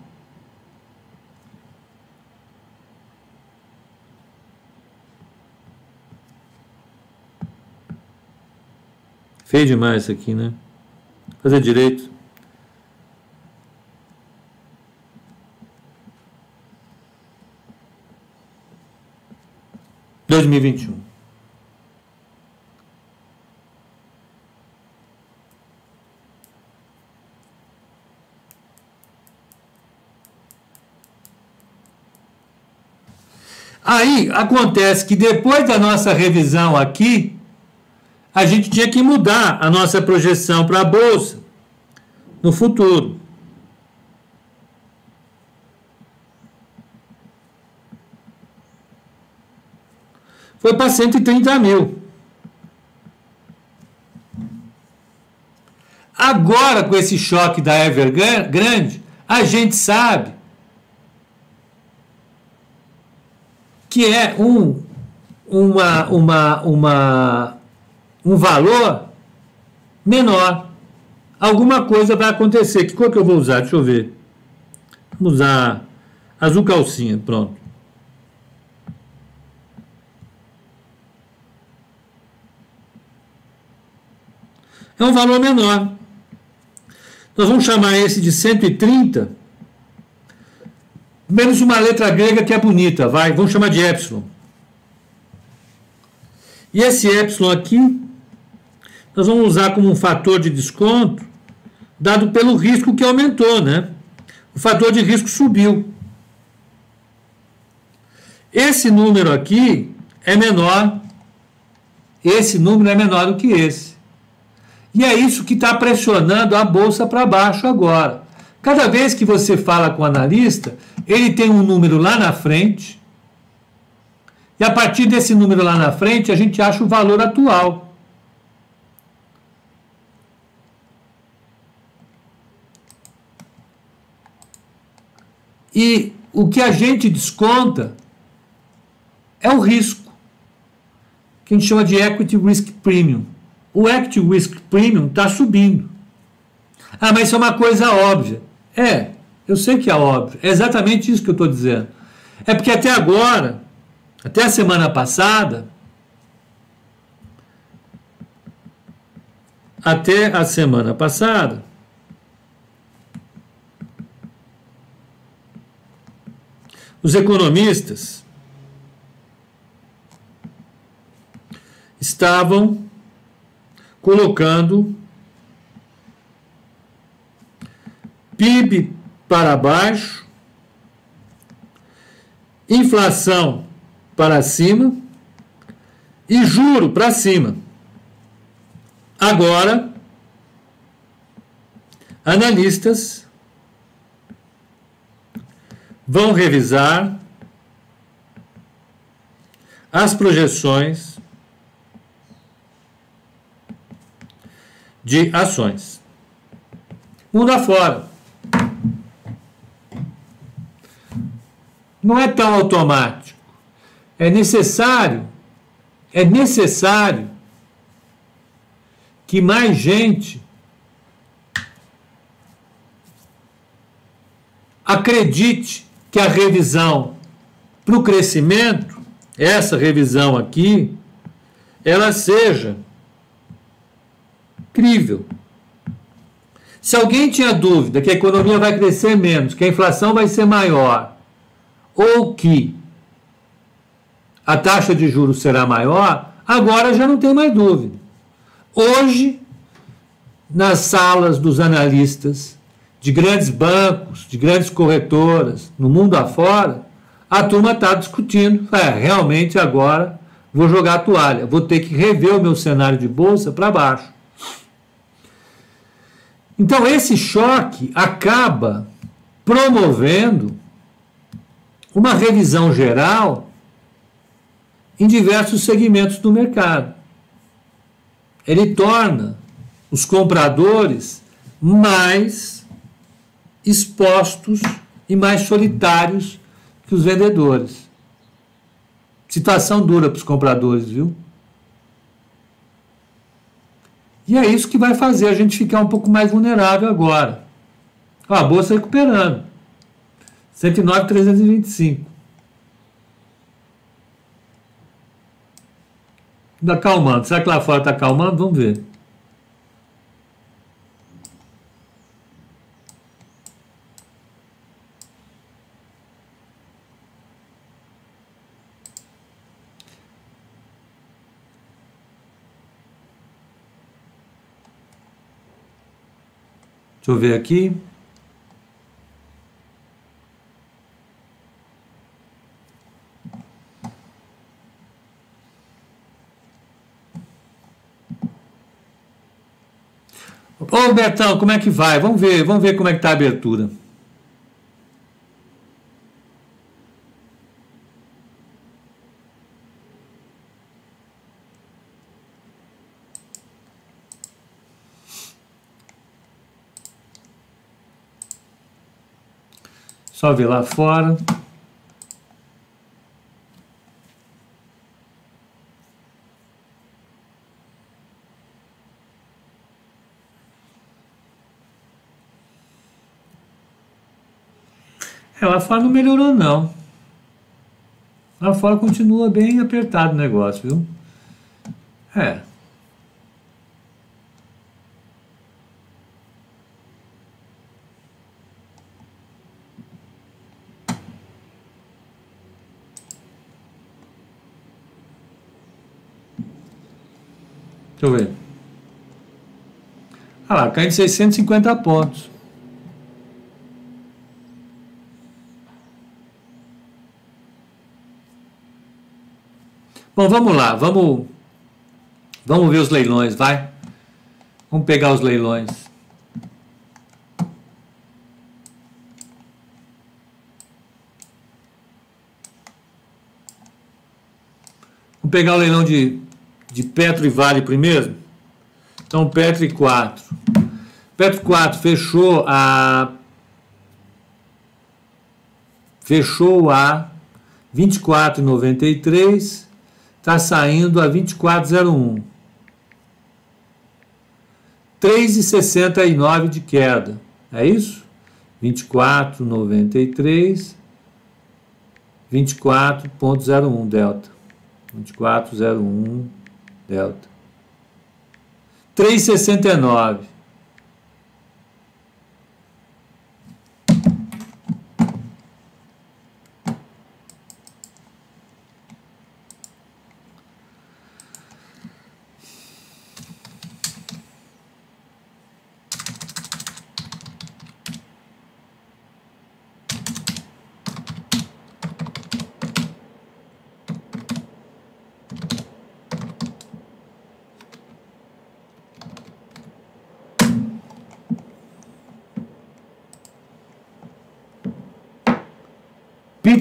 Feio demais isso aqui, né? Fazer direito. Dois mil e vinte e um. Aí acontece que depois da nossa revisão aqui, a gente tinha que mudar a nossa projeção para a bolsa no futuro. Foi para 130 mil. Agora, com esse choque da Evergrande, a gente sabe que é um, uma, uma, uma um valor menor. Alguma coisa vai acontecer. Que cor que eu vou usar? Deixa eu ver. Vamos usar azul calcinha, pronto. É um valor menor. Nós vamos chamar esse de 130, menos uma letra grega que é bonita, vai, vamos chamar de epsilon. E esse epsilon aqui nós vamos usar como um fator de desconto, dado pelo risco que aumentou, né? O fator de risco subiu. Esse número aqui é menor, esse número é menor do que esse. E é isso que está pressionando a bolsa para baixo agora. Cada vez que você fala com o analista, ele tem um número lá na frente, e a partir desse número lá na frente, a gente acha o valor atual. E o que a gente desconta é o risco, que a gente chama de equity risk premium. O equity risk premium está subindo. Ah, mas isso é uma coisa óbvia. É, eu sei que é óbvio. É exatamente isso que eu estou dizendo. É porque até agora, até a semana passada, até a semana passada, Os economistas estavam colocando PIB para baixo, inflação para cima e juro para cima. Agora, analistas vão revisar as projeções de ações. Mundo afora. Não é tão automático. É necessário, é necessário que mais gente acredite que a revisão para o crescimento, essa revisão aqui, ela seja crível. Se alguém tinha dúvida que a economia vai crescer menos, que a inflação vai ser maior, ou que a taxa de juros será maior, agora já não tem mais dúvida. Hoje, nas salas dos analistas de grandes bancos, de grandes corretoras, no mundo afora, a turma está discutindo, é, realmente agora vou jogar a toalha, vou ter que rever o meu cenário de bolsa para baixo. Então, esse choque acaba promovendo uma revisão geral em diversos segmentos do mercado. Ele torna os compradores mais expostos e mais solitários que os vendedores. Situação dura para os compradores, viu? E é isso que vai fazer a gente ficar um pouco mais vulnerável agora. Ó, a bolsa recuperando. 109,325. Está calmando. Será que lá fora está calmando? Vamos ver. Deixa eu ver aqui. Ô Betão, como é que vai? Vamos ver, vamos ver como é que tá a abertura. Só ver lá fora. É, lá fora não melhorou não. Lá fora continua bem apertado o negócio, viu? É. Deixa eu ver. Ah lá, caindo 650 pontos. Bom, vamos lá, vamos, vamos ver os leilões, vai? Vamos pegar os leilões. Vamos pegar o leilão de, de Petro e Vale primeiro? Então, Petro e 4. Petro 4 fechou a fechou a 24,93 está saindo a 24,01. 3,69 de queda. É isso? 24,93. 24,01 delta. 24,01 delta. 3,69.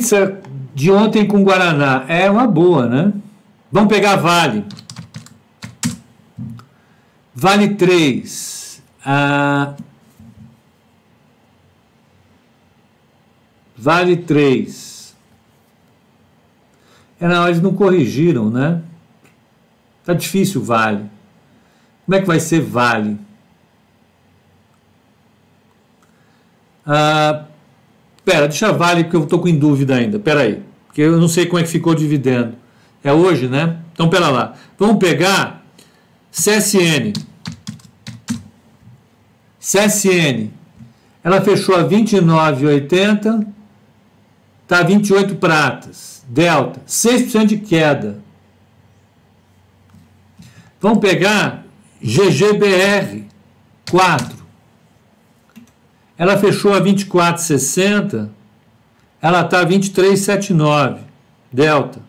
Pizza de ontem com Guaraná. É uma boa, né? Vamos pegar Vale. Vale 3. Ah, vale 3. É, não, eles não corrigiram, né? Tá difícil Vale. Como é que vai ser Vale? Ah, pera, deixa Vale porque eu estou com dúvida ainda. Pera aí, porque eu não sei como é que ficou o dividendo. É hoje, né? Então, pera lá. Vamos pegar CSN. CSN. Ela fechou a 29,80. Tá 28 pratas. Delta, 6% de queda. Vamos pegar GGBR 4. Ela fechou a 24,60. Ela está 23,79. Delta.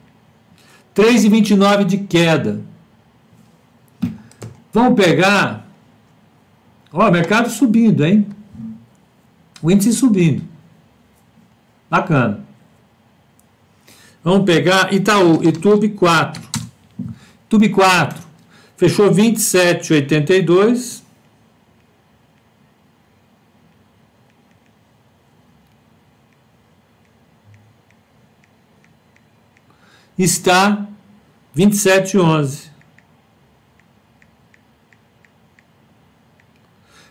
3,29 de queda. Vamos pegar. Ó, mercado subindo, hein? O índice subindo. Bacana. Vamos pegar Itaú, Itube 4. Itube 4. Fechou 27,82. Está 27,11.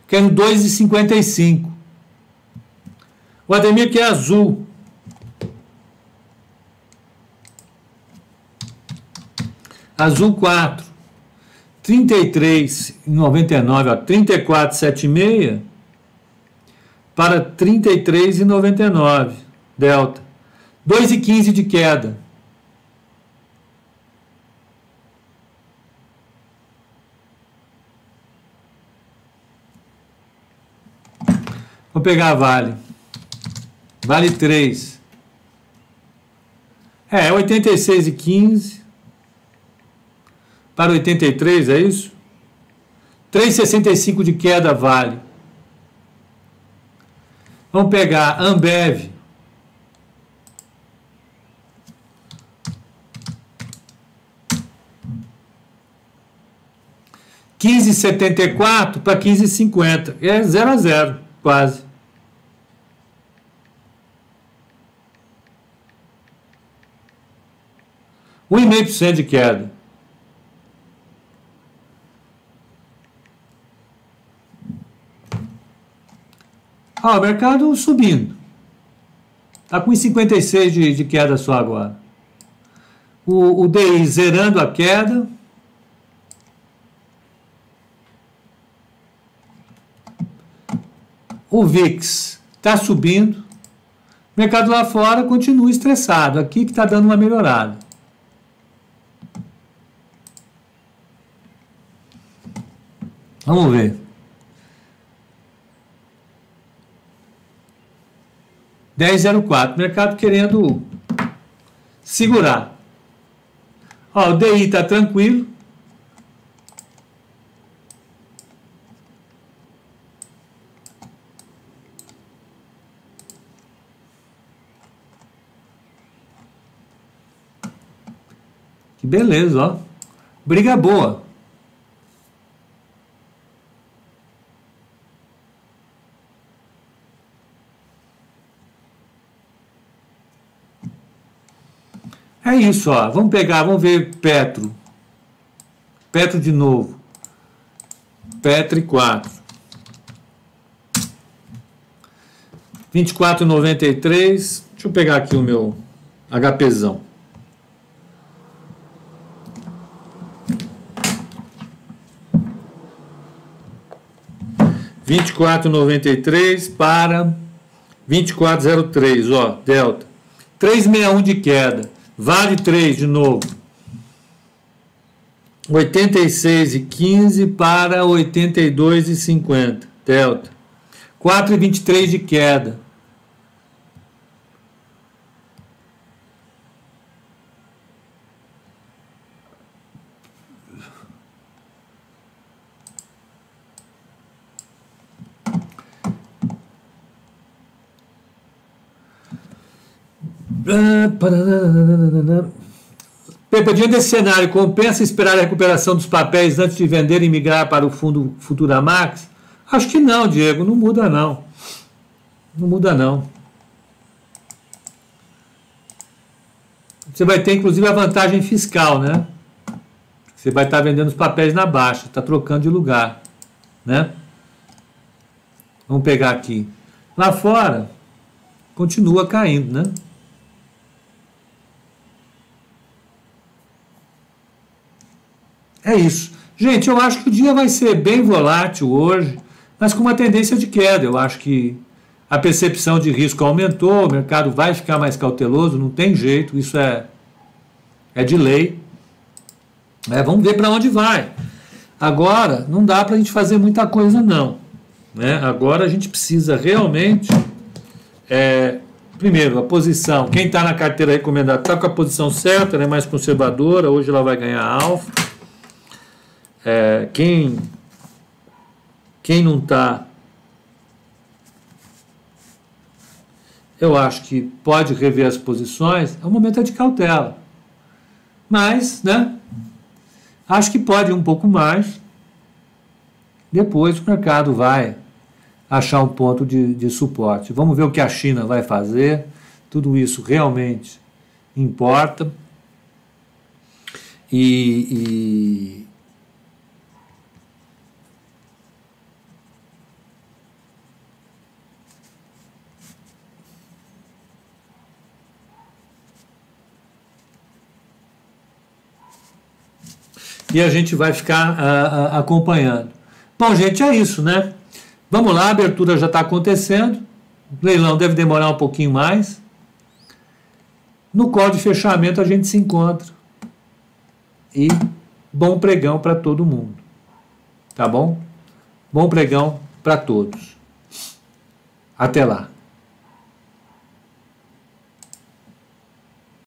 Quero 2,55. O Ademir que é azul. Azul 4. 33,99, ó, 34,76 para 33,99 delta. 2,15 de queda. Vou pegar a Vale. Vale 3. É, 86 e 15 para 83, é isso? 3,65 de queda Vale. Vamos pegar Ambev. Quinze setenta e quatro para quinze cinquenta é zero a zero quase um e meio por cento de queda Ah, o mercado subindo. Está com 56 de, de queda só agora. O, o DI zerando a queda. O VIX está subindo. O mercado lá fora continua estressado. Aqui que está dando uma melhorada. Vamos ver. 10,04. Mercado querendo segurar. Ó, o DI está tranquilo. Que beleza, ó. Briga boa. É isso, ó. Vamos pegar, vamos ver Petro. Petro de novo. Petri 4. 24,93. Deixa eu pegar aqui o meu HPzão. Vinte e quatro noventa e três para vinte e quatro zero três, ó, delta, três meia um de queda. Vale 3 de novo. 86 e 15 para 82 e 50. Delta. 4 e 23 de queda. Pepa, diante desse cenário, compensa esperar a recuperação dos papéis antes de vender e migrar para o fundo Futuramax? Acho que não, Diego, não muda não. Não muda não. Você vai ter inclusive a vantagem fiscal, né? Você vai estar vendendo os papéis na baixa, está trocando de lugar, né? Vamos pegar aqui. Lá fora, continua caindo, né? É isso. Gente, eu acho que o dia vai ser bem volátil hoje, mas com uma tendência de queda. Eu acho que a percepção de risco aumentou, o mercado vai ficar mais cauteloso, não tem jeito, isso é, é de lei. É, vamos ver para onde vai. Agora, não dá para a gente fazer muita coisa, não. Né? Agora a gente precisa realmente. É, primeiro, a posição. Quem está na carteira recomendada está com a posição certa, ela é mais conservadora, hoje ela vai ganhar alfa. É, quem, quem não está. Eu acho que pode rever as posições, é um momento de cautela. Mas, né? Acho que pode um pouco mais. Depois o mercado vai achar um ponto de, de suporte. Vamos ver o que a China vai fazer. Tudo isso realmente importa. E, e a gente vai ficar uh, acompanhando. Bom, gente, é isso, né? Vamos lá, a abertura já está acontecendo. O leilão deve demorar um pouquinho mais. No call de fechamento a gente se encontra. E bom pregão para todo mundo. Tá bom? Bom pregão para todos. Até lá.